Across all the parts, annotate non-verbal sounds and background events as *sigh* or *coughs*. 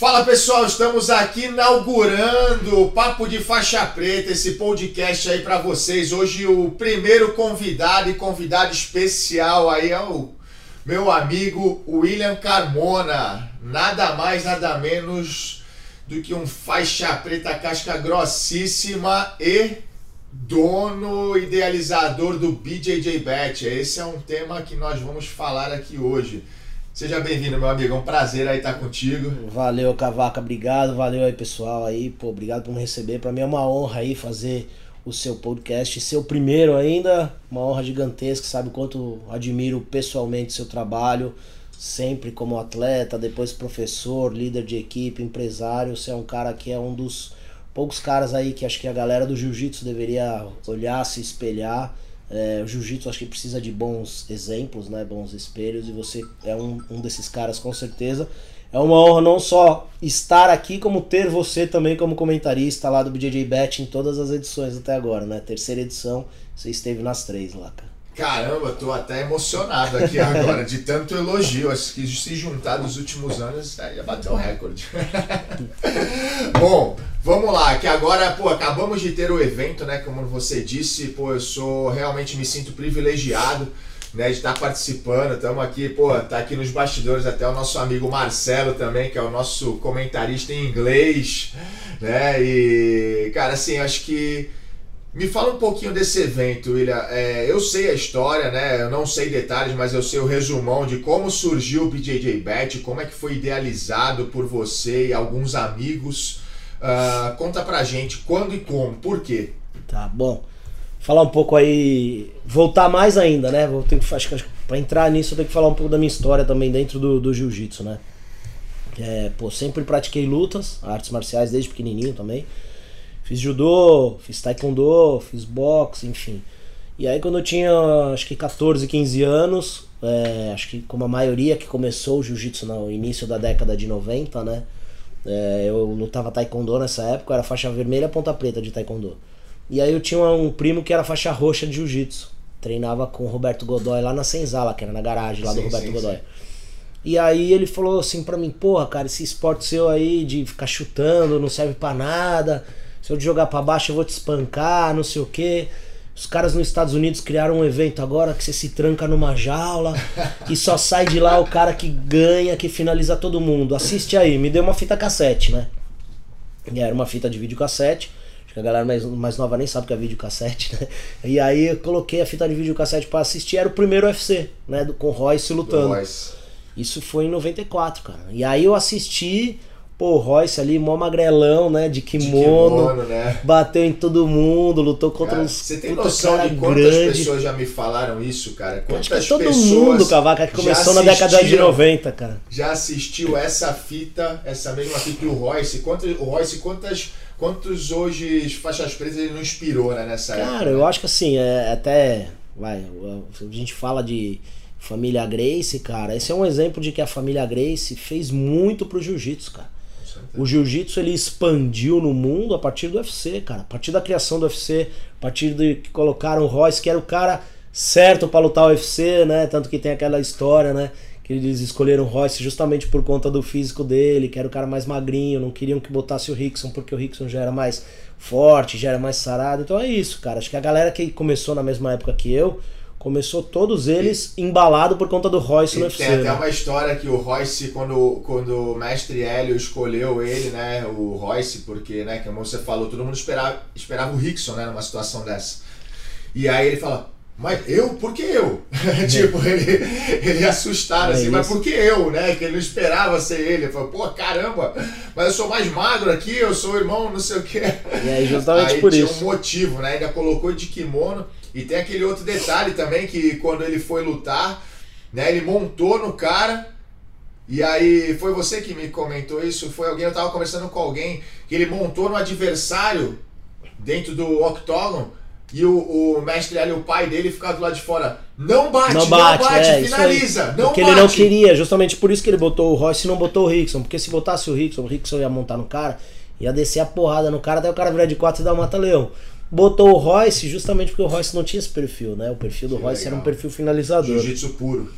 Fala pessoal, estamos aqui inaugurando o Papo de Faixa Preta, esse podcast aí para vocês. Hoje o primeiro convidado e convidado especial aí é o meu amigo William Carmona. Nada mais, nada menos do que um faixa preta casca grossíssima e dono idealizador do BJJ Bet. Esse é um tema que nós vamos falar aqui hoje. Seja bem-vindo, meu amigo. É um prazer aí estar contigo. Valeu, Cavaca. Obrigado. Valeu aí, pessoal. Aí, pô, obrigado por me receber. Para mim é uma honra aí fazer o seu podcast, seu primeiro ainda. Uma honra gigantesca. Sabe o quanto admiro pessoalmente seu trabalho. Sempre como atleta, depois professor, líder de equipe, empresário. Você é um cara que é um dos poucos caras aí que acho que a galera do jiu-jitsu deveria olhar, se espelhar. É, o jiu-jitsu acho que precisa de bons exemplos, né? Bons espelhos, e você é um, um desses caras com certeza. É uma honra não só estar aqui, como ter você também como comentarista lá do BJJ Bet em todas as edições até agora, né? Terceira edição, você esteve nas três lá, cara. Caramba, tô até emocionado aqui *laughs* agora, de tanto elogio. Acho que se juntar dos últimos anos, ia bater o recorde. *laughs* Bom, vamos lá, que agora, pô, acabamos de ter o evento, né? Como você disse, pô, eu sou realmente me sinto privilegiado. Né, de estar participando, estamos aqui, pô, tá aqui nos bastidores até o nosso amigo Marcelo também, que é o nosso comentarista em inglês, né, e, cara, assim, acho que me fala um pouquinho desse evento, William. É, eu sei a história, né? Eu não sei detalhes, mas eu sei o resumão de como surgiu o BJJ Bet, como é que foi idealizado por você e alguns amigos. Uh, conta pra gente quando e como, por quê? Tá bom. Falar um pouco aí, voltar mais ainda, né? Vou ter que, acho que para entrar nisso eu tenho que falar um pouco da minha história também dentro do, do jiu-jitsu, né? É, pô, sempre pratiquei lutas, artes marciais desde pequenininho também. Fiz judô, fiz taekwondo, fiz boxe, enfim. E aí quando eu tinha acho que 14, 15 anos, é, acho que como a maioria que começou o jiu-jitsu no início da década de 90, né? É, eu lutava taekwondo nessa época, era faixa vermelha ponta preta de taekwondo. E aí eu tinha um primo que era faixa roxa de jiu-jitsu. Treinava com o Roberto Godoy lá na Senzala, que era na garagem lá sim, do Roberto sim, Godoy. Sim. E aí ele falou assim pra mim, porra, cara, esse esporte seu aí de ficar chutando não serve para nada se eu te jogar para baixo eu vou te espancar, não sei o que. Os caras nos Estados Unidos criaram um evento agora que você se tranca numa jaula *laughs* e só sai de lá o cara que ganha, que finaliza todo mundo. Assiste aí, me deu uma fita cassete, né? E era uma fita de videocassete. Acho que a galera mais, mais nova nem sabe que é videocassete, né? E aí eu coloquei a fita de videocassete para assistir, era o primeiro UFC, né? Do, com o Royce lutando. Royce. Isso foi em 94, cara. E aí eu assisti Pô, o Royce ali, mó magrelão, né? De kimono. De kimono né? Bateu em todo mundo, lutou contra cara, uns. Você tem noção de quantas grande. pessoas já me falaram isso, cara? Quantas Acho que todo mundo, Cavaca, que começou na década de 90, cara. Já assistiu essa fita, essa mesma fita do Royce. Quantos, o Royce, quantas. Quantos hoje faixas pretas ele não inspirou né, nessa cara, época? Cara, eu acho que assim, é até. Vai, a gente fala de família Grace, cara. Esse é um exemplo de que a família Grace fez muito pro jiu-jitsu, cara. O jiu-jitsu ele expandiu no mundo a partir do UFC, cara. A partir da criação do UFC, a partir de que colocaram o Royce, que era o cara certo para lutar o UFC, né? Tanto que tem aquela história, né? Que eles escolheram o Royce justamente por conta do físico dele, que era o cara mais magrinho, não queriam que botasse o Rickson, porque o Rickson já era mais forte, já era mais sarado. Então é isso, cara. Acho que a galera que começou na mesma época que eu, Começou todos eles e, embalado por conta do Royce no UFC. Tem até né? uma história que o Royce, quando, quando o mestre Hélio escolheu ele, né, o Royce, porque, né, como você falou, todo mundo esperava, esperava o Rickson, né, numa situação dessa. E aí ele fala, mas eu? Por que eu? *laughs* tipo, ele, ele assustado é assim, isso. mas por que eu, né? Que ele não esperava ser ele. Ele falou, pô, caramba, mas eu sou mais magro aqui, eu sou irmão, não sei o quê. E aí, justamente aí por tinha isso. um motivo, né? Ainda colocou de kimono. E tem aquele outro detalhe também que quando ele foi lutar, né, ele montou no cara. E aí foi você que me comentou isso, foi alguém, eu tava conversando com alguém que ele montou no adversário dentro do octógono e o, o mestre ali, o pai dele, ficava do lado de fora. Não bate, não bate, não bate é, finaliza, não Porque bate. ele não queria, justamente por isso que ele botou o Royce e não botou o Rickson. Porque se botasse o Rickson, o Rickson ia montar no cara, ia descer a porrada no cara, até o cara virar de quatro e dar o mata-leão botou o Royce justamente porque o Royce não tinha esse perfil, né? O perfil do que Royce legal. era um perfil finalizador. Jiu-jitsu puro.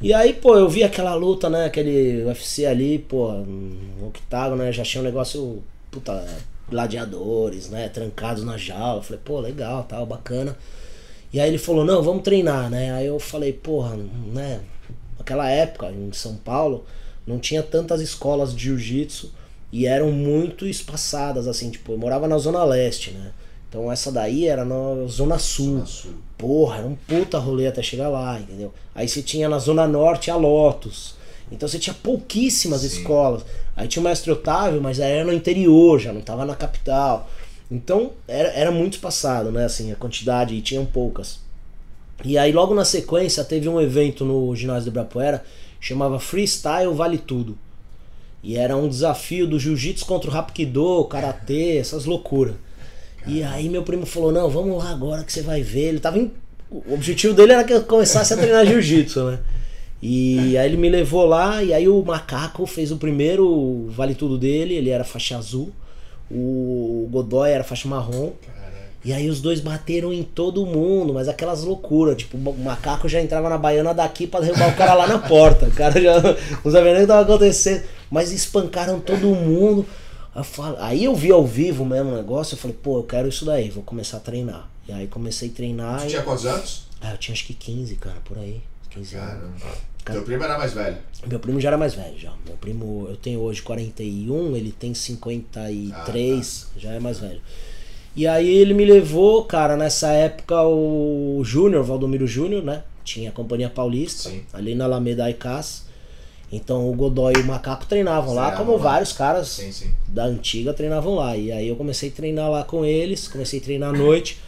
E aí, pô, eu vi aquela luta, né? Aquele UFC ali, pô, no octágono, né? Já tinha um negócio, puta, gladiadores, né? Trancados na jaula. Falei, pô, legal, tal, bacana. E aí ele falou, não, vamos treinar, né? Aí eu falei, porra, né? Naquela época, em São Paulo, não tinha tantas escolas de jiu-jitsu e eram muito espaçadas, assim, tipo, eu morava na Zona Leste, né? Então essa daí era na Zona Sul. Zona Sul. Porra, era um puta rolê até chegar lá, entendeu? Aí você tinha na Zona Norte a Lotus. Então você tinha pouquíssimas Sim. escolas. Aí tinha o mestre Otávio, mas aí era no interior, já não tava na capital. Então era, era muito espaçado, né? Assim, a quantidade, e tinham poucas. E aí logo na sequência teve um evento no ginásio do Ibirapuera, chamava Freestyle Vale Tudo. E era um desafio do jiu-jitsu contra o Hapkido, karatê, essas loucuras. E aí meu primo falou: "Não, vamos lá agora que você vai ver". Ele tava em... o objetivo dele era que eu começasse a treinar jiu-jitsu, né? E aí ele me levou lá e aí o macaco fez o primeiro vale tudo dele, ele era faixa azul. O Godoy era faixa marrom. E aí os dois bateram em todo mundo, mas aquelas loucuras, tipo, o macaco já entrava na baiana daqui pra derrubar o cara lá na porta. O cara já não sabia nem o que tava acontecendo. Mas espancaram todo mundo. Eu falo- aí eu vi ao vivo mesmo o negócio, eu falei, pô, eu quero isso daí, vou começar a treinar. E aí comecei a treinar Tu e... tinha quantos anos? Ah, eu tinha acho que 15, cara, por aí. 15 anos. Caramba. Teu primo era mais velho. Meu primo já era mais velho, já. Meu primo, eu tenho hoje 41, ele tem 53, Ah, já é mais velho. E aí ele me levou, cara, nessa época o Júnior, Valdomiro Júnior, né? Tinha a Companhia Paulista, Sim. ali na Alameda Icas. Então o Godoy e o Macaco treinavam lá, como lá. vários caras Sim, sim. da antiga treinavam lá. E aí eu comecei a treinar lá com eles, comecei a treinar à noite.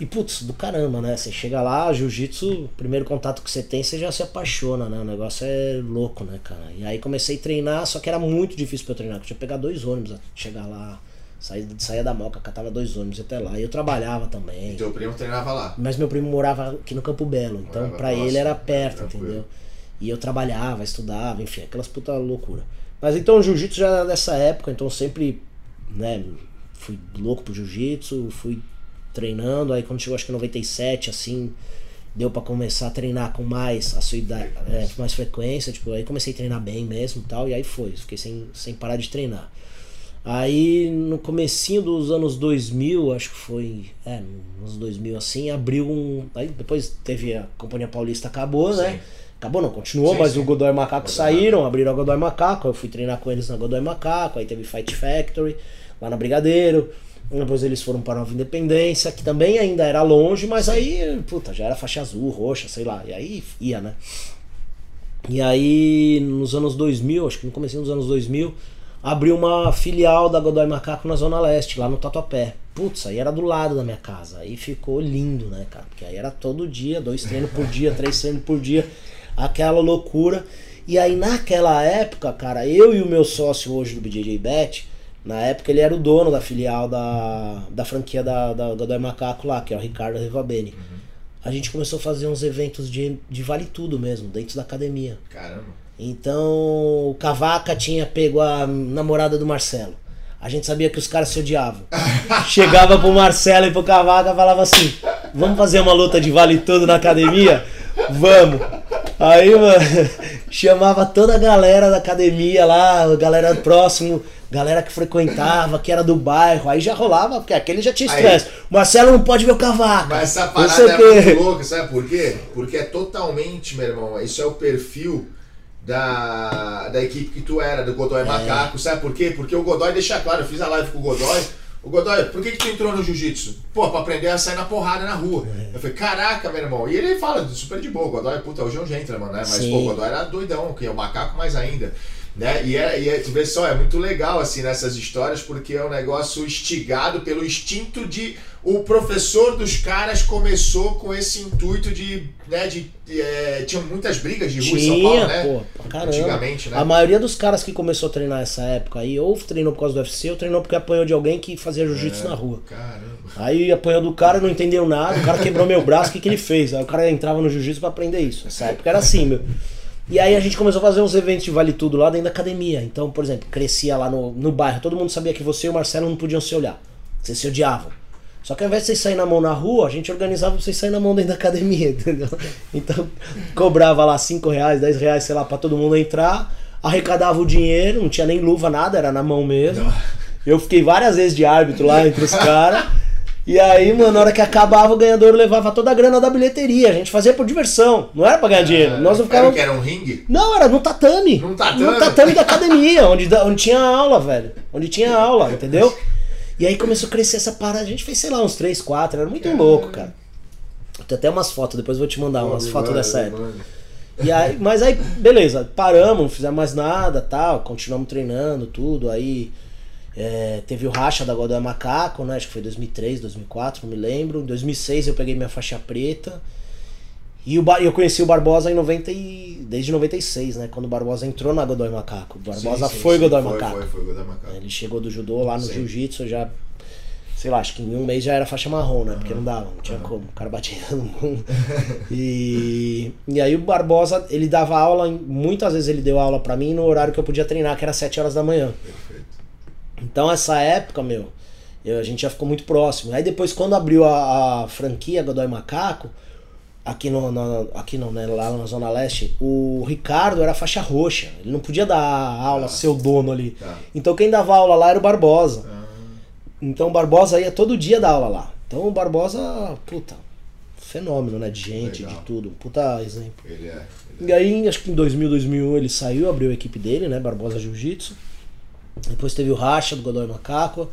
E putz, do caramba, né? Você chega lá, jiu-jitsu, primeiro contato que você tem, você já se apaixona, né? O negócio é louco, né, cara? E aí comecei a treinar, só que era muito difícil pra eu treinar, porque eu tinha que pegar dois ônibus até chegar lá. Saía, saía da moca, catava dois ônibus até lá. E eu trabalhava também. E teu primo treinava lá. Mas meu primo morava aqui no Campo Belo, então próximo, ele era né? perto, entendeu? E eu trabalhava, estudava, enfim, aquelas puta loucura. Mas então o jiu-jitsu já era dessa época, então sempre, né, fui louco pro jiu-jitsu, fui treinando, aí quando chegou acho que 97, assim, deu pra começar a treinar com mais a sua idade, é, com mais frequência, tipo, aí comecei a treinar bem mesmo e tal, e aí foi, fiquei sem, sem parar de treinar. Aí no comecinho dos anos 2000, acho que foi, é, nos 2000 assim, abriu um, aí depois teve a Companhia Paulista acabou, né? Sim. Acabou não, continuou, Sim, mas sim. o Godoy Macaco Godoy saíram, abriram a Godoy Macaco, eu fui treinar com eles na Godoy Macaco, aí teve Fight Factory, lá na Brigadeiro, depois eles foram para Nova Independência, que também ainda era longe, mas aí, puta, já era faixa azul, roxa, sei lá, e aí ia, né? E aí, nos anos 2000, acho que no começo dos anos 2000, abriu uma filial da Godoy Macaco na Zona Leste, lá no Tatuapé. Putz, aí era do lado da minha casa. Aí ficou lindo, né, cara? Porque aí era todo dia, dois treinos por dia, três treinos por dia, aquela loucura. E aí naquela época, cara, eu e o meu sócio hoje do BJJ Bet, na época ele era o dono da filial da, da franquia da, da Godoy Macaco lá, que é o Ricardo Revabene. A gente começou a fazer uns eventos de, de vale tudo mesmo, dentro da academia. Caramba. Então o Cavaca tinha pego a namorada do Marcelo. A gente sabia que os caras se odiavam. *laughs* Chegava pro Marcelo e pro Cavaca e falava assim: Vamos fazer uma luta de vale tudo na academia? Vamos! Aí, mano, *laughs* chamava toda a galera da academia lá, galera próximo, galera que frequentava, que era do bairro. Aí já rolava, porque aquele já tinha estresse. Marcelo não pode ver o Cavaca. Mas essa parada é muito louca, sabe por quê? Porque é totalmente, meu irmão, isso é o perfil da, da equipe que tu era, do Godoy Macaco, sabe por quê? Porque o Godoy deixa claro, eu fiz a live com o Godoy. O Godoy, por que, que tu entrou no jiu-jitsu? Pô, pra aprender a sair na porrada na rua. Eu falei, caraca, meu irmão. E ele fala super de boa, o Godoy, puta, hoje é um gentleman, né? Mas, Sim. pô, o Godoy era doidão, que é o macaco mais ainda. Né? E, é, e é, tu vê só, é muito legal assim nessas histórias, porque é um negócio instigado pelo instinto de. O professor dos caras começou com esse intuito de. Né, de é, tinha muitas brigas de rua em São Tinha, Paulo, né? pô, caramba. Antigamente, né? A maioria dos caras que começou a treinar nessa época aí, ou treinou por causa do UFC, ou treinou porque apanhou de alguém que fazia jiu-jitsu É. na rua. Caramba. Aí apanhou do cara, não entendeu nada, o cara quebrou meu braço, o que, que ele fez? Aí o cara entrava no jiu-jitsu pra aprender isso. Nessa época era assim, meu. E aí a gente começou a fazer uns eventos de vale tudo lá dentro da academia. Então, por exemplo, crescia lá no, no bairro, todo mundo sabia que você e o Marcelo não podiam se olhar. Vocês se odiavam. Só que ao invés de vocês saírem na mão na rua, a gente organizava pra vocês saírem na mão dentro da academia, *laughs* entendeu? Então, cobrava lá 5 reais, 10 reais, sei lá, pra todo mundo entrar, arrecadava o dinheiro, não tinha nem luva, nada, era na mão mesmo. Eu fiquei várias vezes de árbitro lá entre os caras. E aí, mano, na hora que acabava, o ganhador levava toda a grana da bilheteria. A gente fazia por diversão, não era pra ganhar dinheiro. Nós não ficávamos. era um ringue? Não, era no tatame. Num tatame? No tatame da academia, onde, onde tinha aula, velho. Onde tinha aula, entendeu? E aí começou a crescer essa parada. A gente fez, sei lá, uns 3, 4. Era muito louco, cara. Tem até umas fotos, depois vou te mandar umas fotos dessa época. E aí, mas aí, beleza, paramos, não fizemos mais nada, tal, continuamos treinando, tudo. Aí é, teve o racha da Godoy Macaco, né? Acho que foi 2003, 2004, não me lembro. Em 2006 eu peguei minha faixa preta. E o eu conheci o Barbosa em 90 e, desde 96, né? Quando o Barbosa entrou na Godoy Macaco. O Barbosa Sim, sim, foi sim, Godoy foi, Macaco. Foi, foi Godoy Macaco. Ele chegou do judô lá no jiu-jitsu, já. Sei lá, acho que em um mês já era faixa marrom, né? Porque não dava, não tinha como. O cara batia todo mundo. *laughs* E, e aí o Barbosa, ele dava aula, muitas vezes ele deu aula pra mim no horário que eu podia treinar, que era 7 horas da manhã. Então essa época, meu, eu- a gente já ficou muito próximo. Aí depois, quando abriu a, a franquia Godoy Macaco, aqui, no, na- aqui não, né, lá na Zona Leste, o Ricardo era faixa roxa. Ele não podia dar aula, Ah. ser o dono ali. Tá. Então quem dava aula lá era o Barbosa. Ah, Então o Barbosa ia todo dia dar aula lá. Então o Barbosa, puta, fenômeno, né? De gente, Legal. de tudo. Puta exemplo. ele é. Ele E aí, acho que em 2000, 2001 ele saiu, abriu a equipe dele, né? Barbosa Jiu-Jitsu. Depois teve o racha do Godoy Macaco.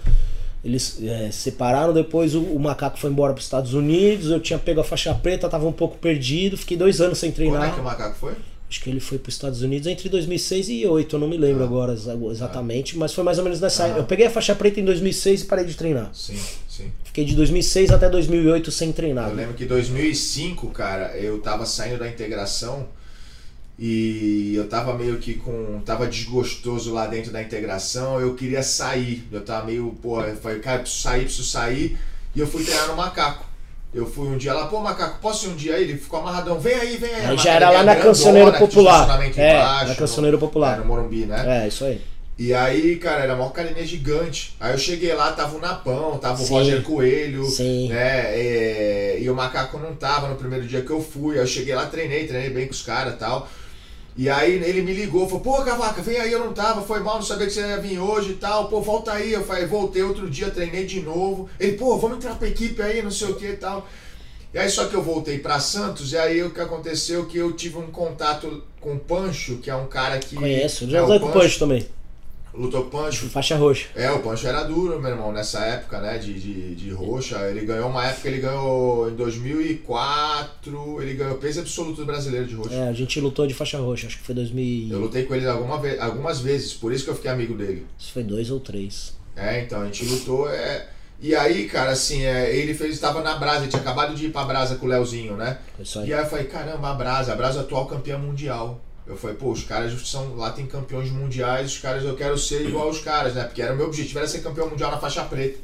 Eles é, separaram, depois o, o Macaco foi embora para os Estados Unidos. Eu tinha pego a faixa preta, tava um pouco perdido. Fiquei dois anos sem é. Quando é treinar. que o macaco foi? Acho que ele foi para os Estados Unidos entre 2006 e 2008, eu não me lembro Ah. agora exa- exatamente, mas foi mais ou menos nessa Ah. Eu peguei a faixa preta em 2006 e parei de treinar. Sim, sim. Fiquei de 2006 até 2008 sem treinar. Eu lembro que em 2005, cara, eu tava saindo da integração e eu tava meio que com. tava desgostoso lá dentro da integração, eu queria sair. Eu tava meio, pô, eu falei, cara, preciso sair, preciso sair. E eu fui treinar no macaco. Eu fui um dia lá, pô, macaco, posso ir um dia aí? Ele ficou amarradão, vem aí, vem aí. Uma já era lá academia na Cancioneiro que tinha Popular. É, embaixo, na Cancioneiro no- Popular. é, no Morumbi, né? É, isso aí. E aí, cara, era uma academia gigante. Aí eu cheguei lá, tava o Napão, tava o Sim. Roger Coelho, Sim. né? é, e o Macaco não tava no primeiro dia que eu fui. Aí eu cheguei lá, treinei, treinei bem com os caras e tal. E aí ele me ligou, falou, pô, Cavaca, vem aí, eu não tava, foi mal, não sabia que você ia vir hoje e tal, pô, volta aí. Eu falei, voltei outro dia, treinei de novo. Ele, pô, vamos entrar pra equipe aí, não sei o que e tal. E aí só que eu voltei pra Santos, e aí o que aconteceu que eu tive um contato com o Pancho, que é um cara que. Conheço. é, Já o usei com o Punch também. Lutou com o Pancho. Faixa roxa. É, o Pancho era duro, meu irmão, nessa época, né, de, de, de roxa. Ele ganhou uma época, ele ganhou em 2004, ele ganhou peso absoluto do brasileiro de roxa. É, a gente lutou de faixa roxa, acho que foi 2000. Eu lutei com ele alguma algumas vezes, por isso que eu fiquei amigo dele. Isso foi dois ou três. É, então, a gente lutou, é... E aí, cara, assim, é, ele fez, estava na Brasa, ele tinha acabado de ir pra Brasa com o Leozinho, né? Foi isso aí. E aí eu falei, caramba, a Brasa, a Brasa é atual campeã mundial. Eu falei, pô, os caras são, lá tem campeões mundiais, os caras, eu quero ser igual aos caras, né? Porque era o meu objetivo, era ser campeão mundial na faixa preta.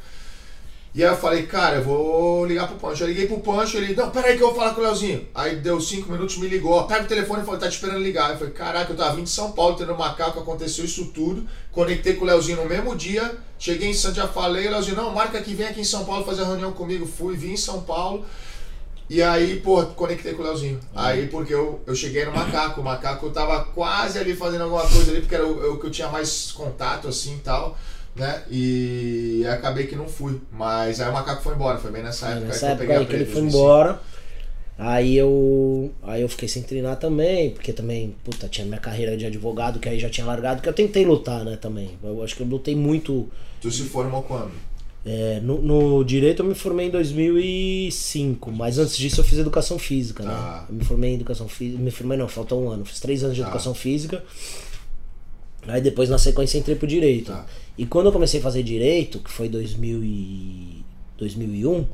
E aí eu falei, cara, eu vou ligar pro Pancho. Eu liguei pro Pancho, ele, não, peraí que eu vou falar com o Leozinho. Aí deu cinco minutos, me ligou, pega o telefone e falou, tá te esperando ligar. Eu falei, caraca, eu tava vindo de São Paulo, tendo macaco, aconteceu isso tudo. Conectei com o Leozinho no mesmo dia, cheguei em Santos, já falei, Leozinho, não, marca que vem aqui em São Paulo fazer a reunião comigo. Fui, vim em São Paulo. E aí, pô, conectei com o Leozinho. Aí, porque eu, eu cheguei no macaco, o macaco tava quase ali fazendo alguma coisa ali, porque era o, o que eu tinha mais contato, assim e tal, né? E acabei que não fui. Mas aí o macaco foi embora, foi bem nessa época nessa que eu época aí que ele foi 2005. embora. Aí eu, aí eu fiquei sem treinar também, porque também, puta, tinha minha carreira de advogado que aí já tinha largado, que eu tentei lutar, né, também. Eu acho que eu lutei muito. Tu se formou quando? É, no, no direito eu me formei em 2005, mas antes disso eu fiz educação física, né? Eu me formei em educação física, me formei não, faltou um ano, fiz três anos de Tá. educação física. Aí depois na sequência entrei pro direito. Tá. E quando eu comecei a fazer direito, que foi 2000 e 2001,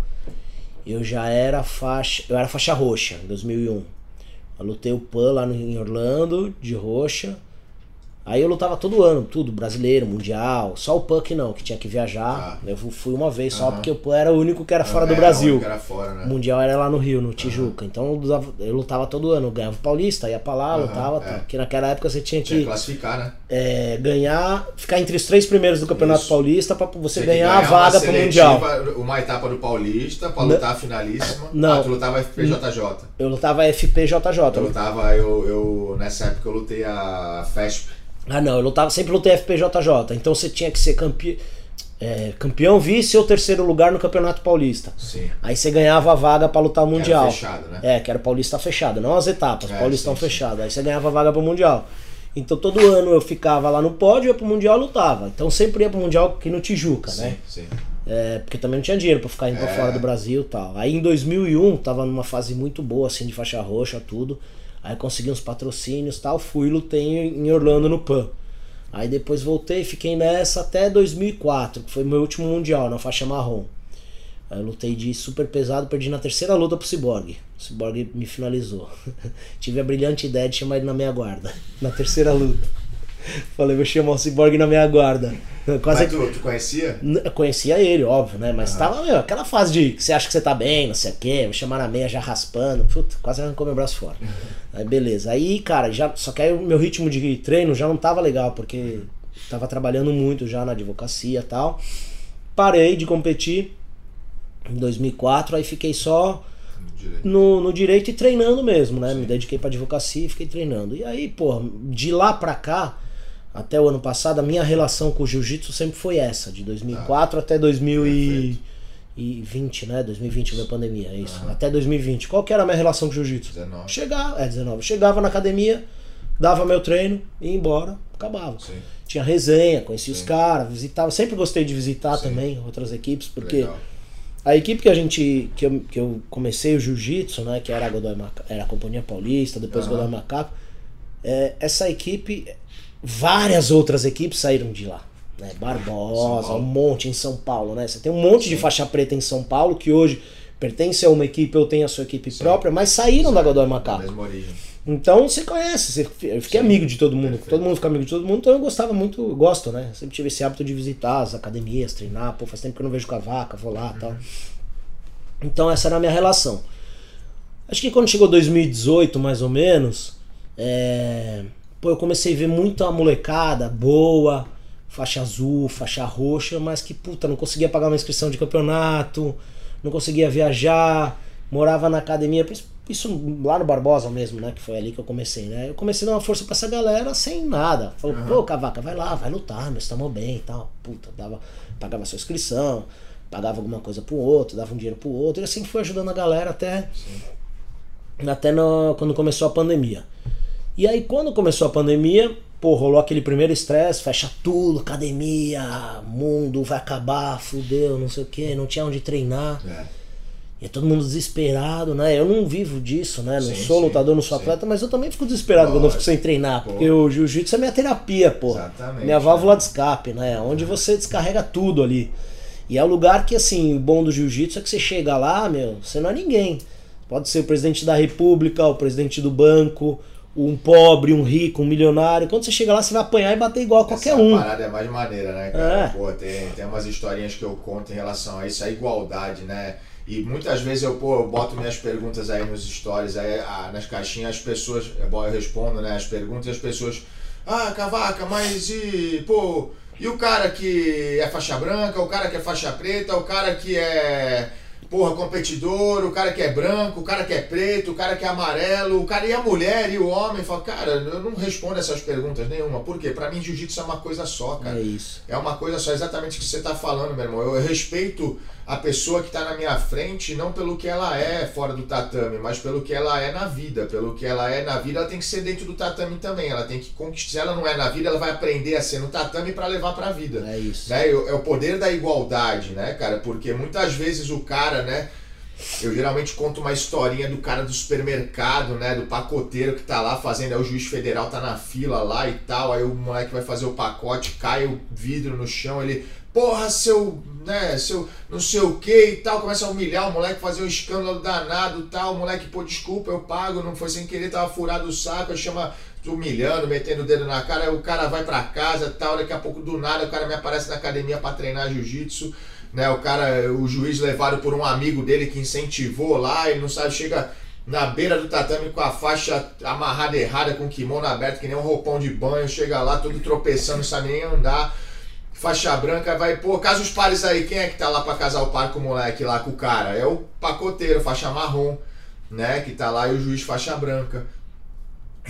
eu já era faixa, eu era faixa roxa em 2001. Eu lutei o PAN lá no, em Orlando, de roxa. Aí eu lutava todo ano, tudo, brasileiro, mundial, só o Puck não, que tinha que viajar. Eu fui uma vez só, Aham. porque o Puck era o único que era fora do É, Brasil. que Era fora, né? O mundial era lá no Rio, no Tijuca. Então eu lutava, eu lutava todo ano, eu ganhava o Paulista, ia pra lá, lutava, é. tá. porque naquela época você tinha Tinha que que classificar, né? é, ganhar, ficar entre os três primeiros do Campeonato Isso. Paulista pra você que ganhar a vaga pro Mundial. Uma etapa do Paulista pra lutar a finalíssima. Não. Ah, tu lutava FPJJ. Eu lutava FPJJ. Eu lutava, eu, eu. Nessa época eu lutei a FESP. Ah, não, eu lutava, sempre lutei FPJJ. Então você tinha que ser campe... é, campeão, vice ou terceiro lugar no Campeonato Paulista. Sim. Aí você ganhava a vaga pra lutar o Mundial. Era fechado, né? É, que era o Paulista fechado, não as etapas, É, Paulistão sim, sim. fechado. Aí você ganhava a vaga pro Mundial. Então todo ano eu ficava lá no pódio, ia pro Mundial e lutava. Então sempre ia pro Mundial aqui no Tijuca, Sim, né? sim. É, porque também não tinha dinheiro pra ficar indo pra É. fora do Brasil e tal. Aí em 2001, tava numa fase muito boa, assim, de faixa roxa, tudo. Aí consegui uns patrocínios tal, fui e lutei em Orlando no PAN. Aí depois voltei, fiquei nessa até 2004, que foi meu último mundial, na faixa marrom. Aí lutei de super pesado, perdi na terceira luta pro Cyborg. O Cyborg me finalizou. *laughs* Tive a brilhante ideia de chamar ele na minha guarda, *laughs* na terceira luta. Falei, vou chamar o Cyborg na minha guarda. Quase Mas tu, tu conhecia? Eu conhecia ele, óbvio, né? Mas tava, meu, aquela fase de que você acha que você tá bem, não sei o quê, vou chamar na meia já raspando, puta, quase arrancou meu braço fora. *laughs* Aí beleza. Aí, cara, já, só que aí o meu ritmo de treino já não tava legal, porque tava trabalhando muito já na advocacia e tal. Parei de competir em 2004, aí fiquei só Direito. no, no direito e treinando mesmo, né? Me dediquei pra advocacia e fiquei treinando. E aí, pô, de lá pra cá, até o ano passado, a minha relação com o jiu-jitsu sempre foi essa, de 2004 até 2020, né? 2020 veio a pandemia, é isso. Até 2020. Qual que era a minha relação com o jiu-jitsu? 19. Chegava, é 19. Chegava na academia, dava meu treino, ia embora, acabava. Sim. Tinha resenha, conhecia os Sim. caras, visitava. Sempre gostei de visitar Sim. também outras equipes, porque Legal. a equipe que a gente que eu, que eu comecei o jiu-jitsu, né, que era a Godoy Maca, era a Companhia Paulista, depois Aham. Godoy Macaco, é, essa equipe, várias outras equipes saíram de lá. Né, Barbosa, um monte em São Paulo, né? Você tem um monte de faixa preta em São Paulo que hoje pertence a uma equipe ou tem a sua equipe própria, mas saíram da Godoy Da Macaco. mesma origem. Então você conhece, você, eu fiquei Sim. amigo de todo mundo, Perfeito. todo mundo fica amigo de todo mundo, então eu gostava muito, eu gosto, né? Sempre tive esse hábito de visitar as academias, treinar, pô, faz tempo que eu não vejo cavaca, vou lá e tal. Então essa era a minha relação. Acho que quando chegou 2018, mais ou menos, é, pô, eu comecei a ver muita molecada boa, faixa azul, faixa roxa, mas que puta, não conseguia pagar uma inscrição de campeonato, não conseguia viajar, morava na academia, isso- lá no Barbosa mesmo, né? Que foi ali que eu comecei, né? Eu comecei a dar uma força pra essa galera sem nada. Falou, pô, Cavaca, vai lá, vai lutar, nós estamos bem e tal. Puta, dava, pagava sua inscrição, pagava alguma coisa pro outro, dava um dinheiro pro outro, e assim fui ajudando a galera até, até no- quando começou a pandemia. E aí quando começou a pandemia, pô, rolou aquele primeiro estresse, fecha tudo, academia, mundo vai acabar, fudeu, não sei o que, não tinha onde treinar. É. E é todo mundo desesperado, né? Eu não vivo disso, né? Não Sim, sou sim, lutador, não sou sim. atleta, mas eu também fico desesperado quando eu fico sem treinar. Pô. Porque o jiu-jitsu é minha terapia, pô. Exatamente, Minha válvula né? de escape, né? Onde você descarrega tudo ali. E é o lugar que, assim, o bom do jiu-jitsu é que você chega lá, meu, você não é ninguém. Pode ser o presidente da república, o presidente do banco, um pobre, um rico, um milionário. Quando você chega lá, você vai apanhar e bater igual a qualquer Essa um. parada é mais maneira, né, cara? É. Pô, tem, tem umas historinhas que eu conto em relação a isso, a igualdade, né? E muitas vezes eu, pô, eu boto minhas perguntas aí nos stories, aí, ah, nas caixinhas, as pessoas, é bom, eu respondo, né, as perguntas e as pessoas, ah, Cavaca, mas e, pô, e o cara que é faixa branca, o cara que é faixa preta, o cara que é, porra, competidor, o cara que é branco, o cara que é preto, o cara que é amarelo, o cara e a mulher e o homem, fala, cara, eu não respondo essas perguntas nenhuma, por quê? Pra mim, jiu-jitsu é uma coisa só, cara. É isso. É uma coisa só, exatamente o que você está falando, meu irmão. Eu respeito a pessoa que está na minha frente, não pelo que ela é fora do tatame, mas pelo que ela é na vida. Pelo que ela é na vida, ela tem que ser dentro do tatame também. Ela tem que conquistar. Se ela não é na vida, ela vai aprender a ser no tatame para levar para a vida. É isso. Né? É o poder da igualdade, né, cara? Porque muitas vezes o cara, né? Eu geralmente conto uma historinha do cara do supermercado, né? Do pacoteiro que tá lá fazendo, aí o juiz federal tá na fila lá e tal, aí o moleque vai fazer o pacote, cai o vidro no chão, ele, porra, seu, né, seu não sei o que e tal, começa a humilhar o moleque, fazer um escândalo danado tal, o moleque, pô, desculpa, eu pago, não foi sem querer, tava furado o saco, aí chama humilhando, metendo o dedo na cara, o cara vai pra casa tal, daqui a pouco do nada o cara me aparece na academia para treinar jiu-jitsu, né? O cara, o juiz levado por um amigo dele que incentivou lá, ele não sabe, chega na beira do tatame com a faixa amarrada errada, com o kimono aberto, que nem um roupão de banho, chega lá todo tropeçando, não sabe nem andar. Faixa branca, vai, pô, casa os pares aí, quem é que tá lá pra casar o par com o moleque lá, com o cara? É o pacoteiro, faixa marrom, né, que tá lá e o juiz faixa branca.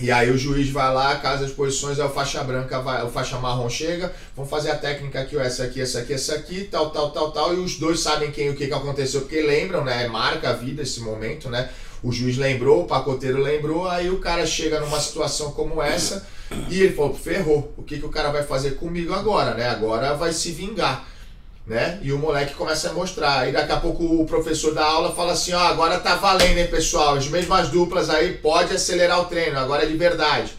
E aí o juiz vai lá, casa as posições, aí o faixa branca vai, o faixa marrom chega, vamos fazer a técnica aqui, essa aqui, essa aqui, essa aqui, tal, tal, tal, tal, e os dois sabem quem o que, que aconteceu, porque lembram, né? Marca a vida esse momento, né? O juiz lembrou, o pacoteiro lembrou, aí o cara chega numa situação como essa e ele falou, ferrou, o que, que o cara vai fazer comigo agora, né? Agora vai se vingar. Né? E o moleque começa a mostrar. Aí daqui a pouco o professor da aula fala assim: ó, agora tá valendo, hein, pessoal? As mesmas duplas aí, pode acelerar o treino, agora é de verdade.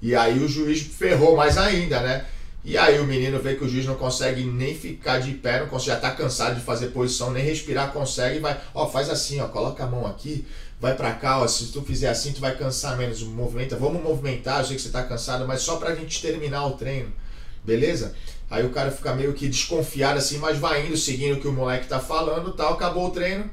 E aí o juiz ferrou mais ainda, né? E aí o menino vê que o juiz não consegue nem ficar de pé, não consegue, já tá cansado de fazer posição, nem respirar consegue, vai, ó, faz assim, ó, coloca a mão aqui, vai para cá, ó, se tu fizer assim, tu vai cansar menos. Movimenta, vamos movimentar, eu sei que você tá cansado, mas só pra gente terminar o treino, beleza? Aí o cara fica meio que desconfiado assim, mas vai indo, seguindo o que o moleque tá falando tal, acabou o treino.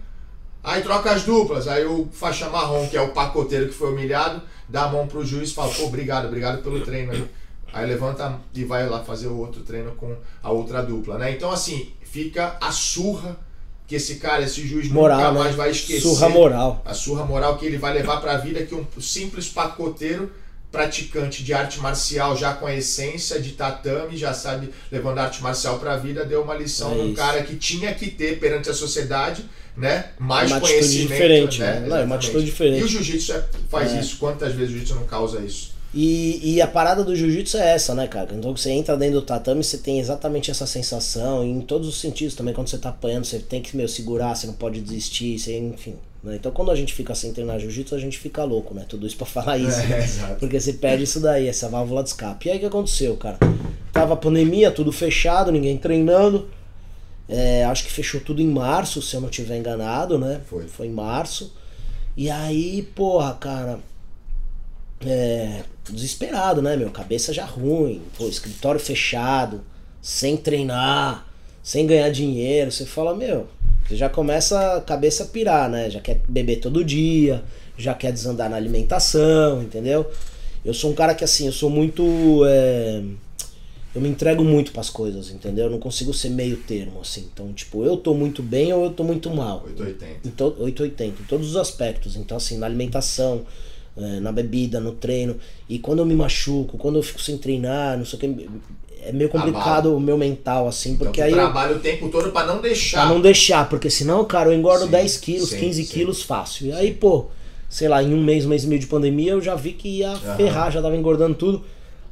Aí troca as duplas, aí o faixa marrom, que é o pacoteiro que foi humilhado, dá a mão pro juiz e fala, pô, obrigado, obrigado pelo treino aí. Aí levanta e vai lá fazer o outro treino com a outra dupla, né? Então assim, fica a surra que esse cara, esse juiz Moral, nunca né? mais vai esquecer. Surra moral. A surra moral que ele vai levar para a vida que um simples pacoteiro praticante de arte marcial já com a essência de tatame, já sabe levando a arte marcial para a vida, deu uma lição É num isso. cara que tinha que ter perante a sociedade, né? Mais Uma conhecimento, diferente, né? né? Não, é uma atitude diferente. E o jiu-jitsu é- faz É. isso. Quantas vezes o jiu-jitsu não causa isso? E, e a parada do jiu-jitsu é essa, né, cara? Então você entra dentro do tatame, você tem exatamente essa sensação, em todos os sentidos também, quando você tá apanhando, você tem que meu, segurar, você não pode desistir, você, enfim. né? Então quando a gente fica sem treinar jiu-jitsu, a gente fica louco, né? Tudo isso pra falar isso. *laughs* É, né? Porque você perde isso daí, essa válvula de escape. E aí o que aconteceu, cara? Tava a pandemia, tudo fechado, ninguém treinando. É, acho que fechou tudo em março, se eu não tiver enganado, né? Foi. Foi em março. E aí, porra, cara. É, desesperado, né, meu? Cabeça já ruim, pô, escritório fechado, sem treinar, sem ganhar dinheiro. Você fala, meu, você já começa a cabeça a pirar, né? Já quer beber todo dia, já quer desandar na alimentação, entendeu? Eu sou um cara que, assim, eu sou muito. é, eu me entrego muito pras coisas, entendeu? Eu não consigo ser meio termo, assim. Então, tipo, eu tô muito bem ou eu tô muito mal. 880. Em to- 880, em todos os aspectos. Então, assim, na alimentação, eh, na bebida, no treino. E quando eu me machuco, quando eu fico sem treinar, não sei o que. É meio complicado o meu mental, assim, Então porque tu aí. Eu, trabalha o tempo todo para não deixar. pra não deixar, porque senão, cara, eu engordo Sim, 10 quilos, sim, 15 sim. quilos fácil. E aí, pô, sei lá, em um mês, um mês e meio de pandemia, eu já vi que ia ferrar, já tava engordando tudo.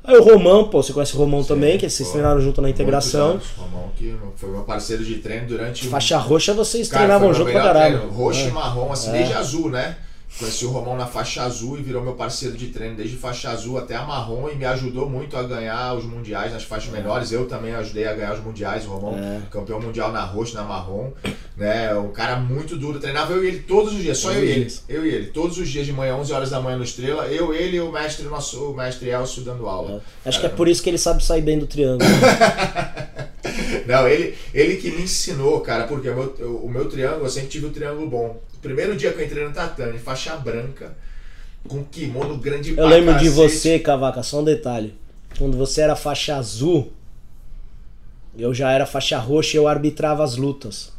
Aí o Romão, pô, você conhece o Romão também, que vocês pô. treinaram junto na integração. Anos. Romão, que foi meu parceiro de treino durante Faixa roxa, vocês Cara, treinavam junto pra caralho. treino. Roxo É. e marrom, assim, É. desde azul, né? Conheci o Romão na faixa azul e virou meu parceiro de treino desde faixa azul até a marrom e me ajudou muito a ganhar os mundiais nas faixas menores. Eu também ajudei a ganhar os mundiais. O Romão, É. campeão mundial na roxa, na marrom, né? Um cara muito duro. Treinava eu e ele todos os dias, só Todos eu e ele. dias. Eu e ele, todos os dias de manhã, 11 horas da manhã no Estrela. Eu, ele e o mestre, nosso, o mestre Elcio dando aula. Acho que é por isso que ele sabe sair bem do triângulo. *laughs* Não, ele, ele que me ensinou, cara, porque o meu, o meu triângulo, eu sempre tive o triângulo bom. Primeiro dia que eu entrei no tatame, faixa branca, com kimono grande Eu lembro de cacete. você, Cavaca, só um detalhe. Quando você era faixa azul, eu já era faixa roxa e eu arbitrava as lutas